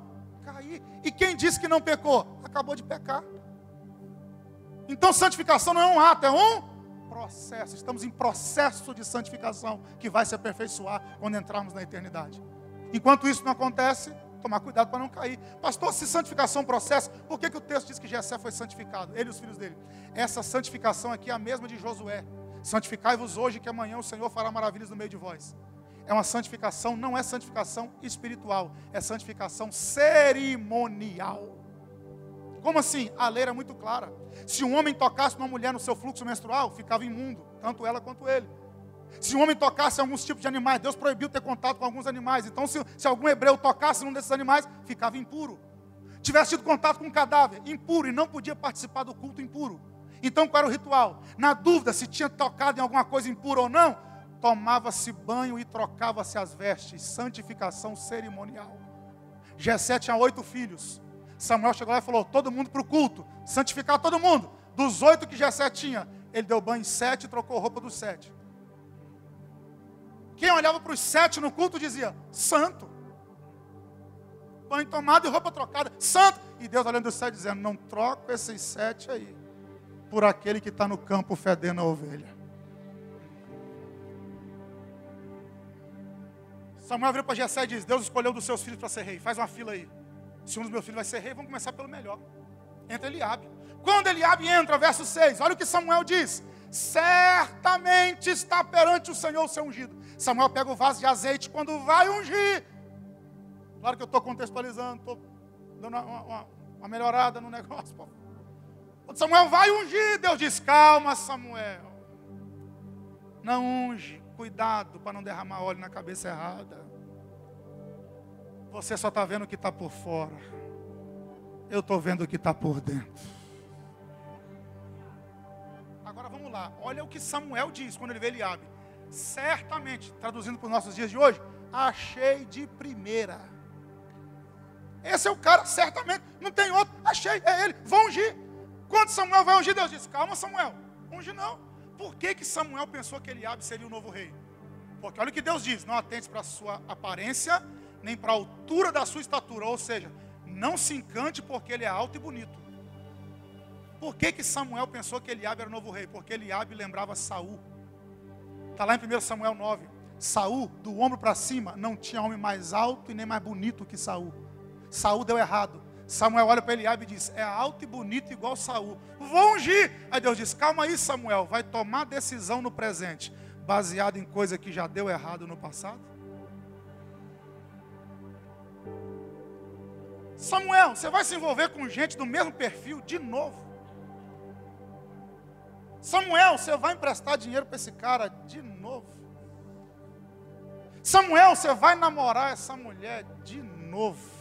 cair. E quem disse que não pecou? Acabou de pecar. Então, santificação não é um ato, é um processo. Estamos em processo de santificação que vai se aperfeiçoar quando entrarmos na eternidade. Enquanto isso não acontece, tomar cuidado para não cair. Pastor, se santificação é um processo, por que, que o texto diz que Jessé foi santificado? Ele e os filhos dele. Essa santificação aqui é a mesma de Josué. Santificai-vos hoje, que amanhã o Senhor fará maravilhas no meio de vós. É uma santificação, não é santificação espiritual, é santificação cerimonial. Como assim? A lei era muito clara. Se um homem tocasse uma mulher no seu fluxo menstrual, ficava imundo, tanto ela quanto ele. Se um homem tocasse alguns tipos de animais, Deus proibiu ter contato com alguns animais. Então, se, se algum hebreu tocasse num desses animais, ficava impuro. Tivesse tido contato com um cadáver, impuro, e não podia participar do culto impuro. Então, qual era o ritual? Na dúvida se tinha tocado em alguma coisa impura ou não, tomava-se banho e trocava-se as vestes. Santificação cerimonial. Jessé tinha oito filhos. Samuel chegou lá e falou: todo mundo para o culto, santificar todo mundo. Dos oito que Jessé tinha, ele deu banho em sete e trocou roupa dos sete. Quem olhava para os sete no culto dizia: Santo. Banho tomado e roupa trocada, santo. E Deus olhando os sete dizendo: Não troco esses sete aí por aquele que está no campo fedendo a ovelha. Samuel virou para Jessé e diz: Deus escolheu dos seus filhos para ser rei, faz uma fila aí se um dos meus filhos vai ser rei, vamos começar pelo melhor. Entra Eliabe. Quando Eliabe entra, verso 6, olha o que Samuel diz. Certamente está perante o Senhor o seu ungido. Samuel pega o vaso de azeite quando vai ungir. Claro que eu estou contextualizando, estou dando uma, uma, uma, melhorada no negócio. Quando Samuel vai ungir, Deus diz: Calma, Samuel. Não unge. Cuidado para não derramar óleo na cabeça errada. Você só está vendo o que está por fora. Eu estou vendo o que está por dentro. Agora vamos lá. Olha o que Samuel diz quando ele vê Eliabe. Certamente, traduzindo para os nossos dias de hoje, achei de primeira. Esse é o cara, certamente. Não tem outro. Achei, é ele. Vão ungir. Quando Samuel vai ungir, Deus diz: Calma, Samuel. Unge não. Por que, que Samuel pensou que Eliabe seria o novo rei? Porque olha o que Deus diz: Não atente para a sua aparência nem para a altura da sua estatura. Ou seja, não se encante porque ele é alto e bonito. Por que, que Samuel pensou que Eliabe era o novo rei? Porque Eliabe lembrava Saul. Está lá em 1 Samuel 9. Saul, do ombro para cima, não tinha homem mais alto e nem mais bonito que Saul. Saul deu errado. Samuel olha para Eliabe e diz: É alto e bonito igual Saul. Vou ungir. Aí Deus diz: Calma aí, Samuel, vai tomar decisão no presente, baseado em coisa que já deu errado no passado? Samuel, você vai se envolver com gente do mesmo perfil de novo. Samuel, você vai emprestar dinheiro para esse cara de novo. Samuel, você vai namorar essa mulher de novo.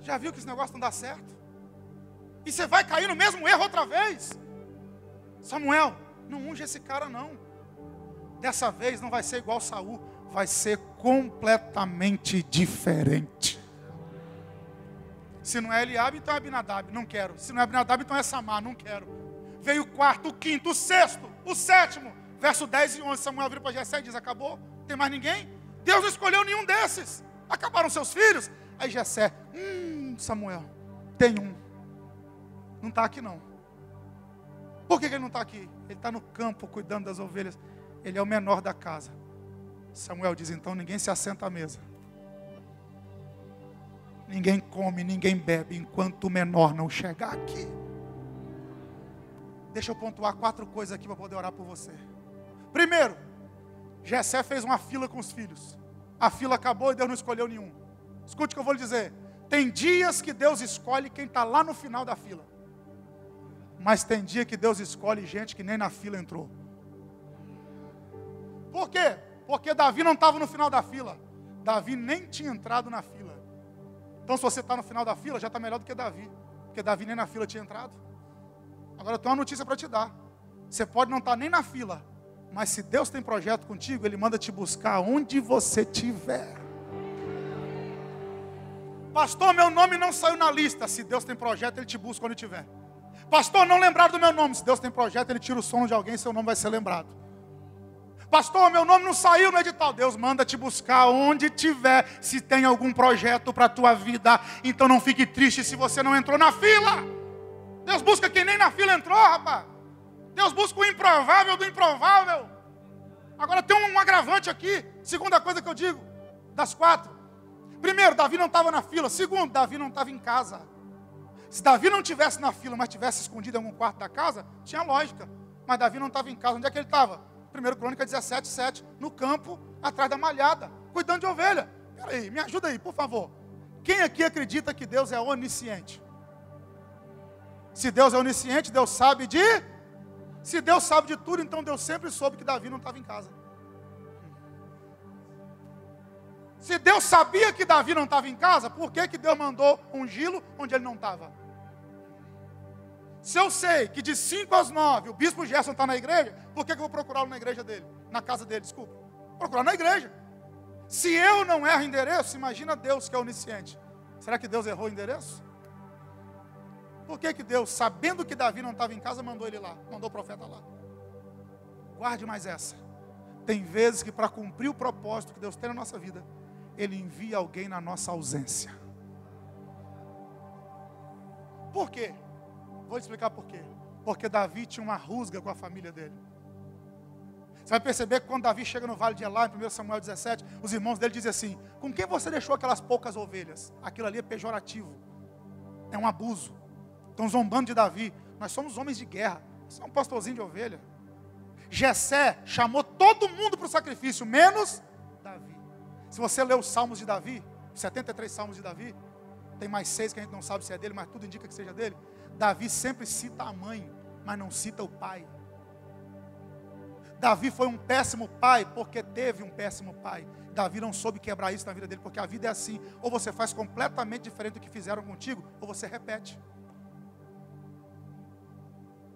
Já viu que esse negócio não dá certo? E você vai cair no mesmo erro outra vez? Samuel, não unge esse cara não. Dessa vez não vai ser igual Saul vai ser completamente diferente. Se não é Eliabe, então é Abinadab, não quero. Se não é Abinadab, então é Samar, não quero. Veio o quarto, o quinto, o sexto, o sétimo. Verso 10 e 11, Samuel vira para Jessé e diz, acabou? Tem mais ninguém? Deus não escolheu nenhum desses. Acabaram seus filhos? Aí Jessé, hum, Samuel, tem um. Não está aqui não. Por que ele não está aqui? Ele está no campo cuidando das ovelhas. Ele é o menor da casa. Samuel diz: então ninguém se assenta à mesa. Ninguém come, ninguém bebe enquanto o menor não chegar aqui. Deixa eu pontuar quatro coisas aqui para poder orar por você. Primeiro, Jessé fez uma fila com os filhos. A fila acabou e Deus não escolheu nenhum. Escute o que eu vou lhe dizer. Tem dias que Deus escolhe quem está lá no final da fila. Mas tem dia que Deus escolhe gente que nem na fila entrou. Por quê? Porque Davi não estava no final da fila. Davi nem tinha entrado na fila. Então, se você está no final da fila, já está melhor do que Davi. Porque Davi nem na fila tinha entrado. Agora, eu tenho uma notícia para te dar. Você pode não estar tá nem na fila, mas se Deus tem projeto contigo, Ele manda te buscar onde você estiver. Pastor, meu nome não saiu na lista. Se Deus tem projeto, Ele te busca onde estiver. Pastor, não lembrar do meu nome. Se Deus tem projeto, Ele tira o sono de alguém, seu nome vai ser lembrado. Pastor, meu nome não saiu no edital. Deus manda te buscar onde tiver, se tem algum projeto para a tua vida. Então não fique triste se você não entrou na fila. Deus busca quem nem na fila entrou, rapaz. Deus busca o improvável do improvável. Agora tem um agravante aqui. Segunda coisa que eu digo, das quatro. Primeiro, Davi não estava na fila. Segundo, Davi não estava em casa. Se Davi não tivesse na fila, mas tivesse escondido em algum quarto da casa, tinha lógica. Mas Davi não estava em casa. Onde é que ele estava? 1 Crônica 17, 7, no campo, atrás da malhada, cuidando de ovelha. Peraí, me ajuda aí, por favor. Quem aqui acredita que Deus é onisciente? Se Deus é onisciente, Deus sabe de. Se Deus sabe de tudo, então Deus sempre soube que Davi não estava em casa. Se Deus sabia que Davi não estava em casa, por que, que Deus mandou ungí-lo onde ele não estava? Se eu sei que de 5 às 9 o bispo Gerson está na igreja, por que, que eu vou procurá-lo na igreja dele? Na casa dele, desculpa. Procurar na igreja. Se eu não erro endereço, imagina Deus que é onisciente. Será que Deus errou o endereço? Por que, que Deus, sabendo que Davi não estava em casa, mandou ele lá, mandou o profeta lá? Guarde mais essa. Tem vezes que para cumprir o propósito que Deus tem na nossa vida, Ele envia alguém na nossa ausência. Por quê? Vou explicar por quê. Porque Davi tinha uma rusga com a família dele. Você vai perceber que quando Davi chega no vale de Elá, em 1 Samuel 17, os irmãos dele dizem assim: Com quem você deixou aquelas poucas ovelhas? Aquilo ali é pejorativo, é um abuso. Estão zombando de Davi. Nós somos homens de guerra, você é um pastorzinho de ovelha. Jessé chamou todo mundo para o sacrifício, menos Davi. Se você ler os salmos de Davi, 73 salmos de Davi, tem mais seis que a gente não sabe se é dele, mas tudo indica que seja dele. Davi sempre cita a mãe, mas não cita o pai. Davi foi um péssimo pai porque teve um péssimo pai. Davi não soube quebrar isso na vida dele, porque a vida é assim: ou você faz completamente diferente do que fizeram contigo, ou você repete.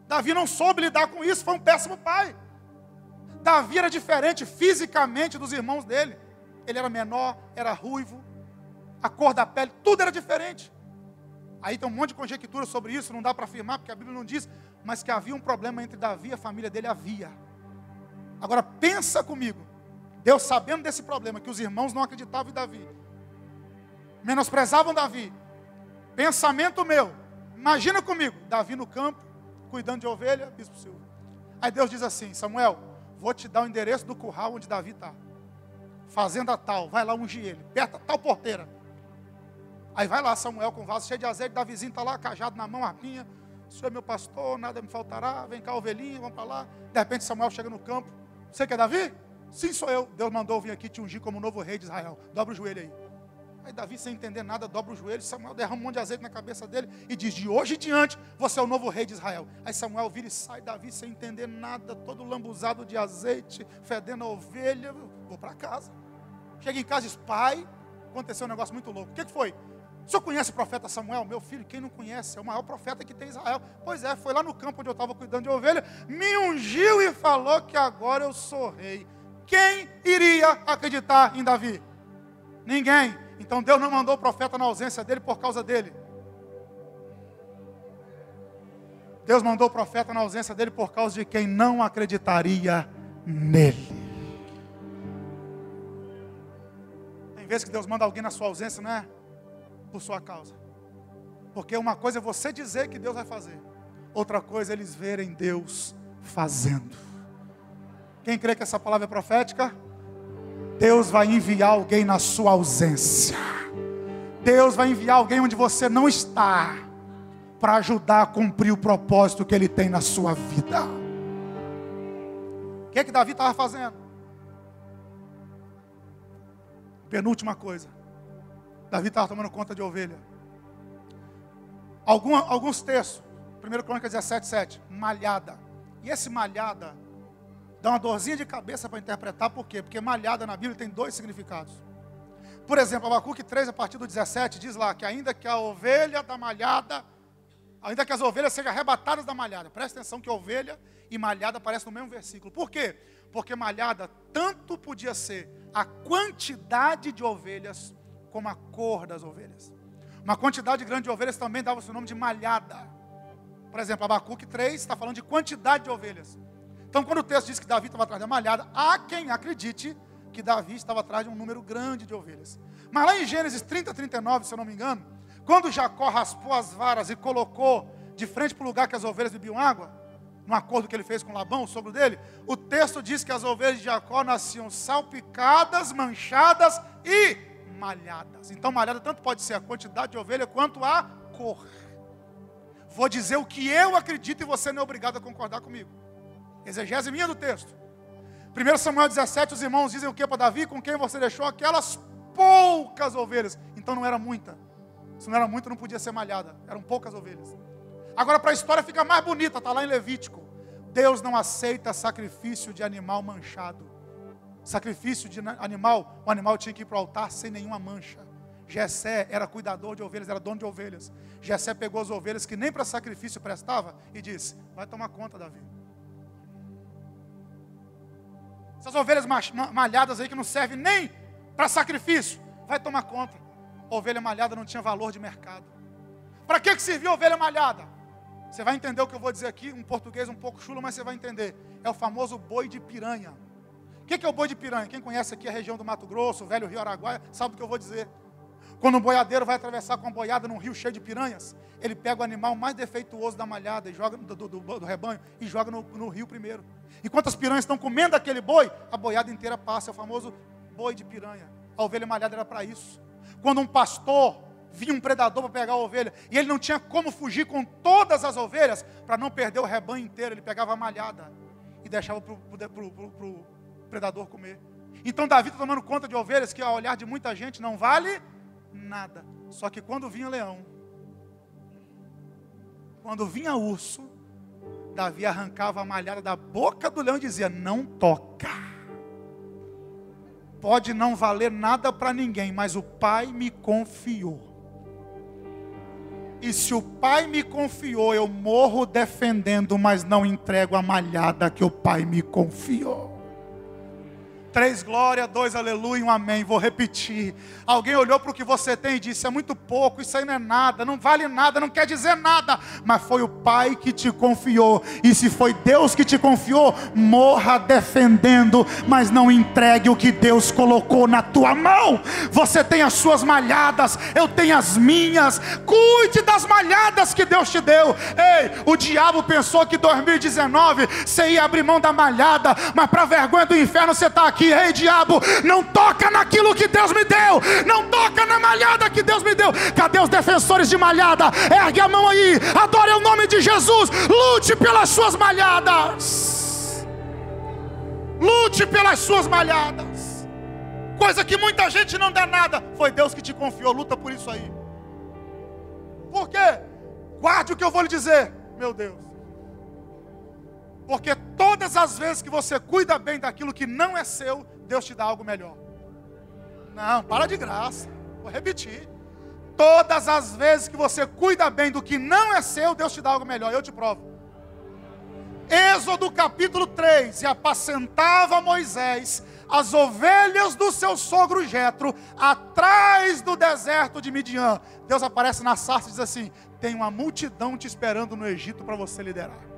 Davi não soube lidar com isso, foi um péssimo pai. Davi era diferente fisicamente dos irmãos dele. Ele era menor, era ruivo, a cor da pele, tudo era diferente. Aí tem um monte de conjectura sobre isso, não dá para afirmar, porque a Bíblia não diz, mas que havia um problema entre Davi e a família dele, havia. Agora pensa comigo, Deus sabendo desse problema, que os irmãos não acreditavam em Davi, menosprezavam Davi, pensamento meu, imagina comigo, Davi no campo, cuidando de ovelha, bispo Silva. Aí Deus diz assim: Samuel, vou te dar o endereço do curral onde Davi está. Fazenda tal, vai lá ungir ele, perto tal porteira. Aí vai lá Samuel com vaso cheio de azeite, Davizinho está lá, cajado na mão, arpinha. O senhor é meu pastor, nada me faltará. Vem cá, ovelhinha, vamos para lá. De repente Samuel chega no campo. Você quer Davi? Sim, sou eu. Deus mandou vir aqui te ungir como novo rei de Israel. Dobra o joelho aí. Aí Davi, sem entender nada, dobra o joelho. Samuel derrama um monte de azeite na cabeça dele e diz: De hoje em diante, você é o novo rei de Israel. Aí Samuel vira e sai. Davi, sem entender nada, todo lambuzado de azeite, fedendo a ovelha. Vou para casa. Chega em casa e diz: Pai, aconteceu um negócio muito louco. O que, que foi? O senhor conhece o profeta Samuel? Meu filho, quem não conhece? É o maior profeta que tem Israel. Pois é, foi lá no campo onde eu estava cuidando de ovelha, me ungiu e falou que agora eu sou rei. Quem iria acreditar em Davi? Ninguém. Então Deus não mandou o profeta na ausência dele por causa dele. Deus mandou o profeta na ausência dele por causa de quem não acreditaria nele. Tem vezes que Deus manda alguém na sua ausência, não é? Por sua causa. Porque uma coisa é você dizer que Deus vai fazer, outra coisa é eles verem Deus fazendo. Quem crê que essa palavra é profética? Deus vai enviar alguém na sua ausência. Deus vai enviar alguém onde você não está. para ajudar a cumprir o propósito que ele tem na sua vida. O que é que Davi estava fazendo? Penúltima coisa. Davi estava tomando conta de ovelha. Algum, alguns textos. 1 Crônica 17, 7. Malhada. E esse malhada dá uma dorzinha de cabeça para interpretar, por quê? Porque malhada na Bíblia tem dois significados. Por exemplo, Abacuque 3, a partir do 17, diz lá que ainda que a ovelha da malhada, ainda que as ovelhas sejam arrebatadas da malhada, presta atenção que ovelha e malhada aparecem no mesmo versículo. Por quê? Porque malhada tanto podia ser a quantidade de ovelhas como a cor das ovelhas. Uma quantidade grande de ovelhas também dava o nome de malhada. Por exemplo, Abacuque 3 está falando de quantidade de ovelhas. Então, quando o texto diz que Davi estava atrás da malhada, há quem acredite que Davi estava atrás de um número grande de ovelhas. Mas lá em Gênesis 30, 39, se eu não me engano, quando Jacó raspou as varas e colocou de frente para o lugar que as ovelhas bebiam água, no acordo que ele fez com Labão, o sogro dele, o texto diz que as ovelhas de Jacó nasciam salpicadas, manchadas e malhadas. Então, malhada tanto pode ser a quantidade de ovelha quanto a cor. Vou dizer o que eu acredito e você não é obrigado a concordar comigo. Exegese minha do texto. 1 Samuel 17, os irmãos dizem o que para Davi? Com quem você deixou aquelas poucas ovelhas. Então não era muita. Se não era muita, não podia ser malhada. Eram poucas ovelhas. Agora, para a história fica mais bonita, está lá em Levítico. Deus não aceita sacrifício de animal manchado. Sacrifício de animal, o animal tinha que ir para o altar sem nenhuma mancha. Jessé era cuidador de ovelhas, era dono de ovelhas. Jessé pegou as ovelhas que nem para sacrifício prestava e disse: Vai tomar conta, Davi. Essas ovelhas malhadas aí que não servem nem para sacrifício, vai tomar conta. ovelha malhada não tinha valor de mercado. Para que, que serviu ovelha malhada? Você vai entender o que eu vou dizer aqui, um português um pouco chulo, mas você vai entender. É o famoso boi de piranha. Que, que é o boi de piranha? Quem conhece aqui a região do Mato Grosso, o velho Rio Araguaia, sabe o que eu vou dizer. Quando um boiadeiro vai atravessar com uma boiada num rio cheio de piranhas, ele pega o animal mais defeituoso da malhada e joga do, do, do rebanho e joga no, no, rio primeiro. Enquanto as piranhas estão comendo aquele boi, a boiada inteira passa. É o famoso boi de piranha. A ovelha malhada era para isso. Quando um pastor vinha um predador para pegar a ovelha e ele não tinha como fugir com todas as ovelhas para não perder o rebanho inteiro, ele pegava a malhada e deixava para o predador comer. Então Davi está tomando conta de ovelhas que, ao olhar de muita gente, não vale nada. Só que quando vinha leão, quando vinha urso, Davi arrancava a malhada da boca do leão e dizia: Não toca. Pode não valer nada para ninguém, mas o pai me confiou. E se o pai me confiou, eu morro defendendo, mas não entrego a malhada que o pai me confiou. Três glória, dois aleluia, um amém. Vou repetir. Alguém olhou para o que você tem e disse: é muito pouco, isso aí não é nada, não vale nada, não quer dizer nada. Mas foi o Pai que te confiou. E se foi Deus que te confiou, morra defendendo, mas não entregue o que Deus colocou na tua mão. Você tem as suas malhadas, eu tenho as minhas. Cuide das malhadas que Deus te deu. Ei, o diabo pensou que 2019 você ia abrir mão da malhada, mas para vergonha do inferno você está aqui aqui, diabo, não toca naquilo que Deus me deu, não toca na malhada que Deus me deu. Cadê os defensores de malhada? Ergue a mão aí, adore o nome de Jesus, lute pelas suas malhadas. Lute pelas suas malhadas. Coisa que muita gente não dá nada. Foi Deus que te confiou, luta por isso aí. Por quê? Guarde o que eu vou lhe dizer, meu Deus. Porque todas as vezes que você cuida bem daquilo que não é seu, Deus te dá algo melhor. Não, para de graça. Vou repetir. Todas as vezes que você cuida bem do que não é seu, Deus te dá algo melhor. Eu te provo. Êxodo capítulo 3: E apacentava Moisés as ovelhas do seu sogro Jetro atrás do deserto de Midian. Deus aparece na sarça e diz assim: Tem uma multidão te esperando no Egito para você liderar.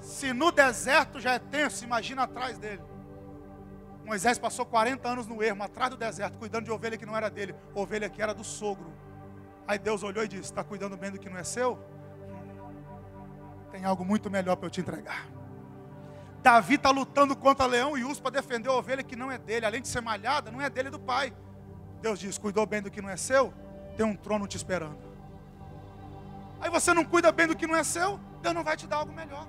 Se no deserto já é tenso, imagina atrás dele. Moisés passou 40 anos no ermo, atrás do deserto, cuidando de ovelha que não era dele, ovelha que era do sogro. Aí Deus olhou e disse: Está cuidando bem do que não é seu? Tem algo muito melhor para eu te entregar. Davi está lutando contra leão e urso para defender a ovelha que não é dele, além de ser malhada, não é dele, é do pai. Deus diz: Cuidou bem do que não é seu? Tem um trono te esperando. Aí você não cuida bem do que não é seu, Deus não vai te dar algo melhor.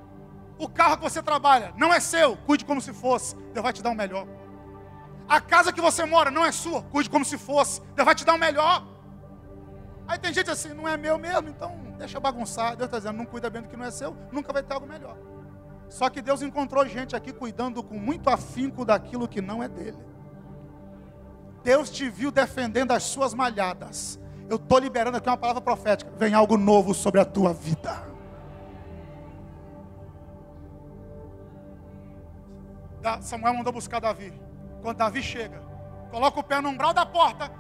O carro que você trabalha não é seu, cuide como se fosse, Deus vai te dar o um melhor. A casa que você mora não é sua, cuide como se fosse, Deus vai te dar o um melhor. Aí tem gente assim, não é meu mesmo, então deixa bagunçar. Deus está dizendo, não cuida bem do que não é seu, nunca vai ter algo melhor. Só que Deus encontrou gente aqui cuidando com muito afinco daquilo que não é dele. Deus te viu defendendo as suas malhadas. Eu estou liberando aqui uma palavra profética. Vem algo novo sobre a tua vida. Samuel mandou buscar Davi. Quando Davi chega, coloca o pé no umbral da porta.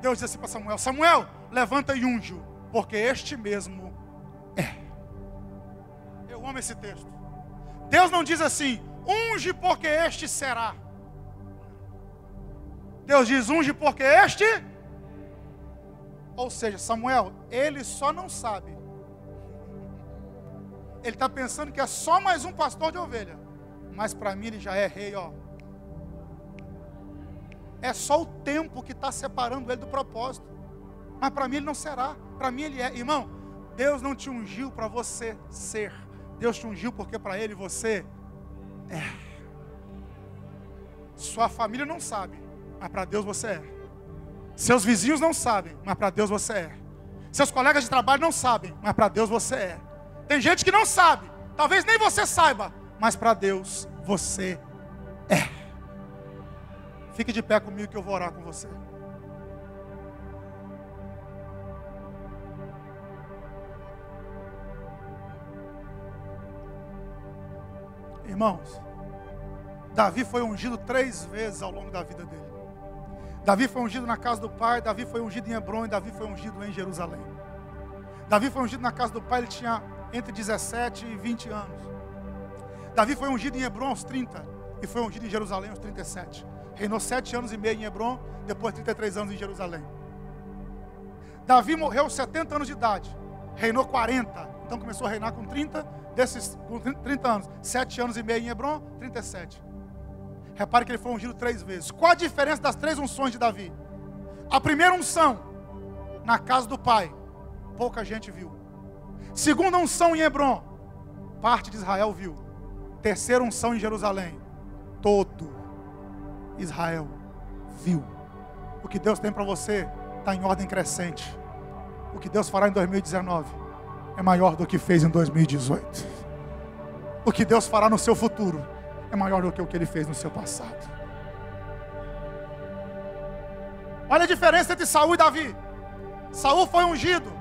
Deus disse assim para Samuel: Samuel, levanta e unge porque este mesmo é. Eu amo esse texto. Deus não diz assim, unge porque este será. Deus diz, unge porque este. Ou seja, Samuel, ele só não sabe. Ele está pensando que é só mais um pastor de ovelha. Mas para mim ele já é rei, ó. É só o tempo que está separando ele do propósito. Mas para mim ele não será. Para mim ele é. Irmão, Deus não te ungiu para você ser. Deus te ungiu porque para ele você é. Sua família não sabe mas para Deus você é. Seus vizinhos não sabem, mas para Deus você é. Seus colegas de trabalho não sabem, mas para Deus você é. Tem gente que não sabe, talvez nem você saiba, mas para Deus você é. Fique de pé comigo que eu vou orar com você. Irmãos, Davi foi ungido três vezes ao longo da vida dele. Davi foi ungido na casa do pai, Davi foi ungido em Hebron Davi foi ungido em Jerusalém. Davi foi ungido na casa do pai, ele tinha entre 17 e 20 anos. Davi foi ungido em Hebron aos 30 e foi ungido em Jerusalém aos 37. Reinou sete anos e meio em Hebron, depois 33 anos em Jerusalém. Davi morreu aos 70 anos de idade, reinou 40, então começou a reinar com 30, desses com 30 anos, 7 anos e meio em Hebron, 37. Repare que ele foi ungido três vezes. Qual a diferença das três unções de Davi? A primeira unção, na casa do pai, pouca gente viu. Segunda unção em Hebron, parte de Israel viu. Terceira unção em Jerusalém, todo Israel viu. O que Deus tem para você está em ordem crescente. O que Deus fará em 2019 é maior do que fez em 2018. O que Deus fará no seu futuro é maior do que o que ele fez no seu passado. Olha a diferença entre Saul e Davi. Saul foi ungido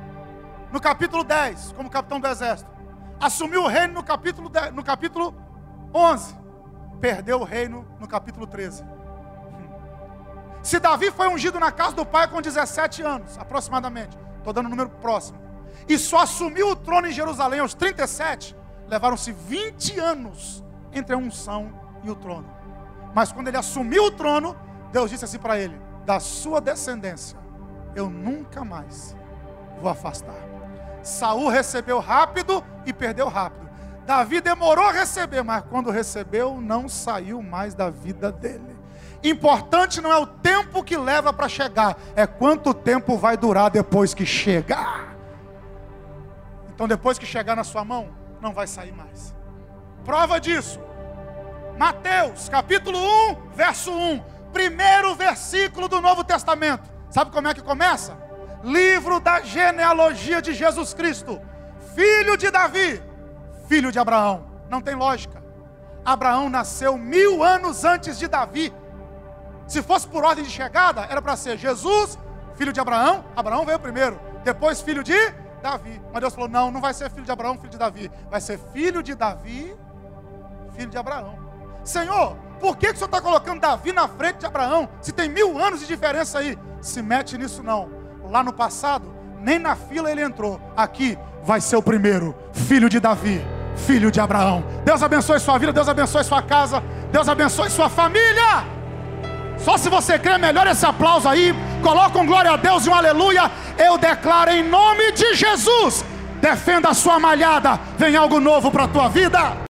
no capítulo 10 como capitão do exército. Assumiu o reino no capítulo, 10, no capítulo 11. Perdeu o reino no capítulo 13. Se Davi foi ungido na casa do pai com 17 anos, aproximadamente, estou dando um número próximo, e só assumiu o trono em Jerusalém aos 37, levaram-se 20 anos entre a unção e o trono. Mas quando ele assumiu o trono, Deus disse assim para ele: Da sua descendência, eu nunca mais vou afastar. Saul recebeu rápido e perdeu rápido. Davi demorou a receber, mas quando recebeu, não saiu mais da vida dele. Importante não é o tempo que leva para chegar, é quanto tempo vai durar depois que chegar. Então, depois que chegar na sua mão, não vai sair mais. Prova disso. Mateus, capítulo 1, verso 1. Primeiro versículo do Novo Testamento. Sabe como é que começa? Livro da genealogia de Jesus Cristo, filho de Davi, filho de Abraão. Não tem lógica. Abraão nasceu mil anos antes de Davi. Se fosse por ordem de chegada, era para ser Jesus, filho de Abraão. Abraão veio primeiro, depois filho de Davi. Mas Deus falou: não, não vai ser filho de Abraão, filho de Davi. Vai ser filho de Davi, filho de Abraão. Senhor, por que, que o Senhor está colocando Davi na frente de Abraão? Se tem mil anos de diferença aí. Se mete nisso não. Lá no passado, nem na fila ele entrou. Aqui vai ser o primeiro, filho de Davi, filho de Abraão. Deus abençoe sua vida, Deus abençoe sua casa, Deus abençoe sua família. Só se você crê, melhor esse aplauso aí. Coloca um glória a Deus e um aleluia. Eu declaro em nome de Jesus. Defenda a sua malhada. Vem algo novo para a tua vida.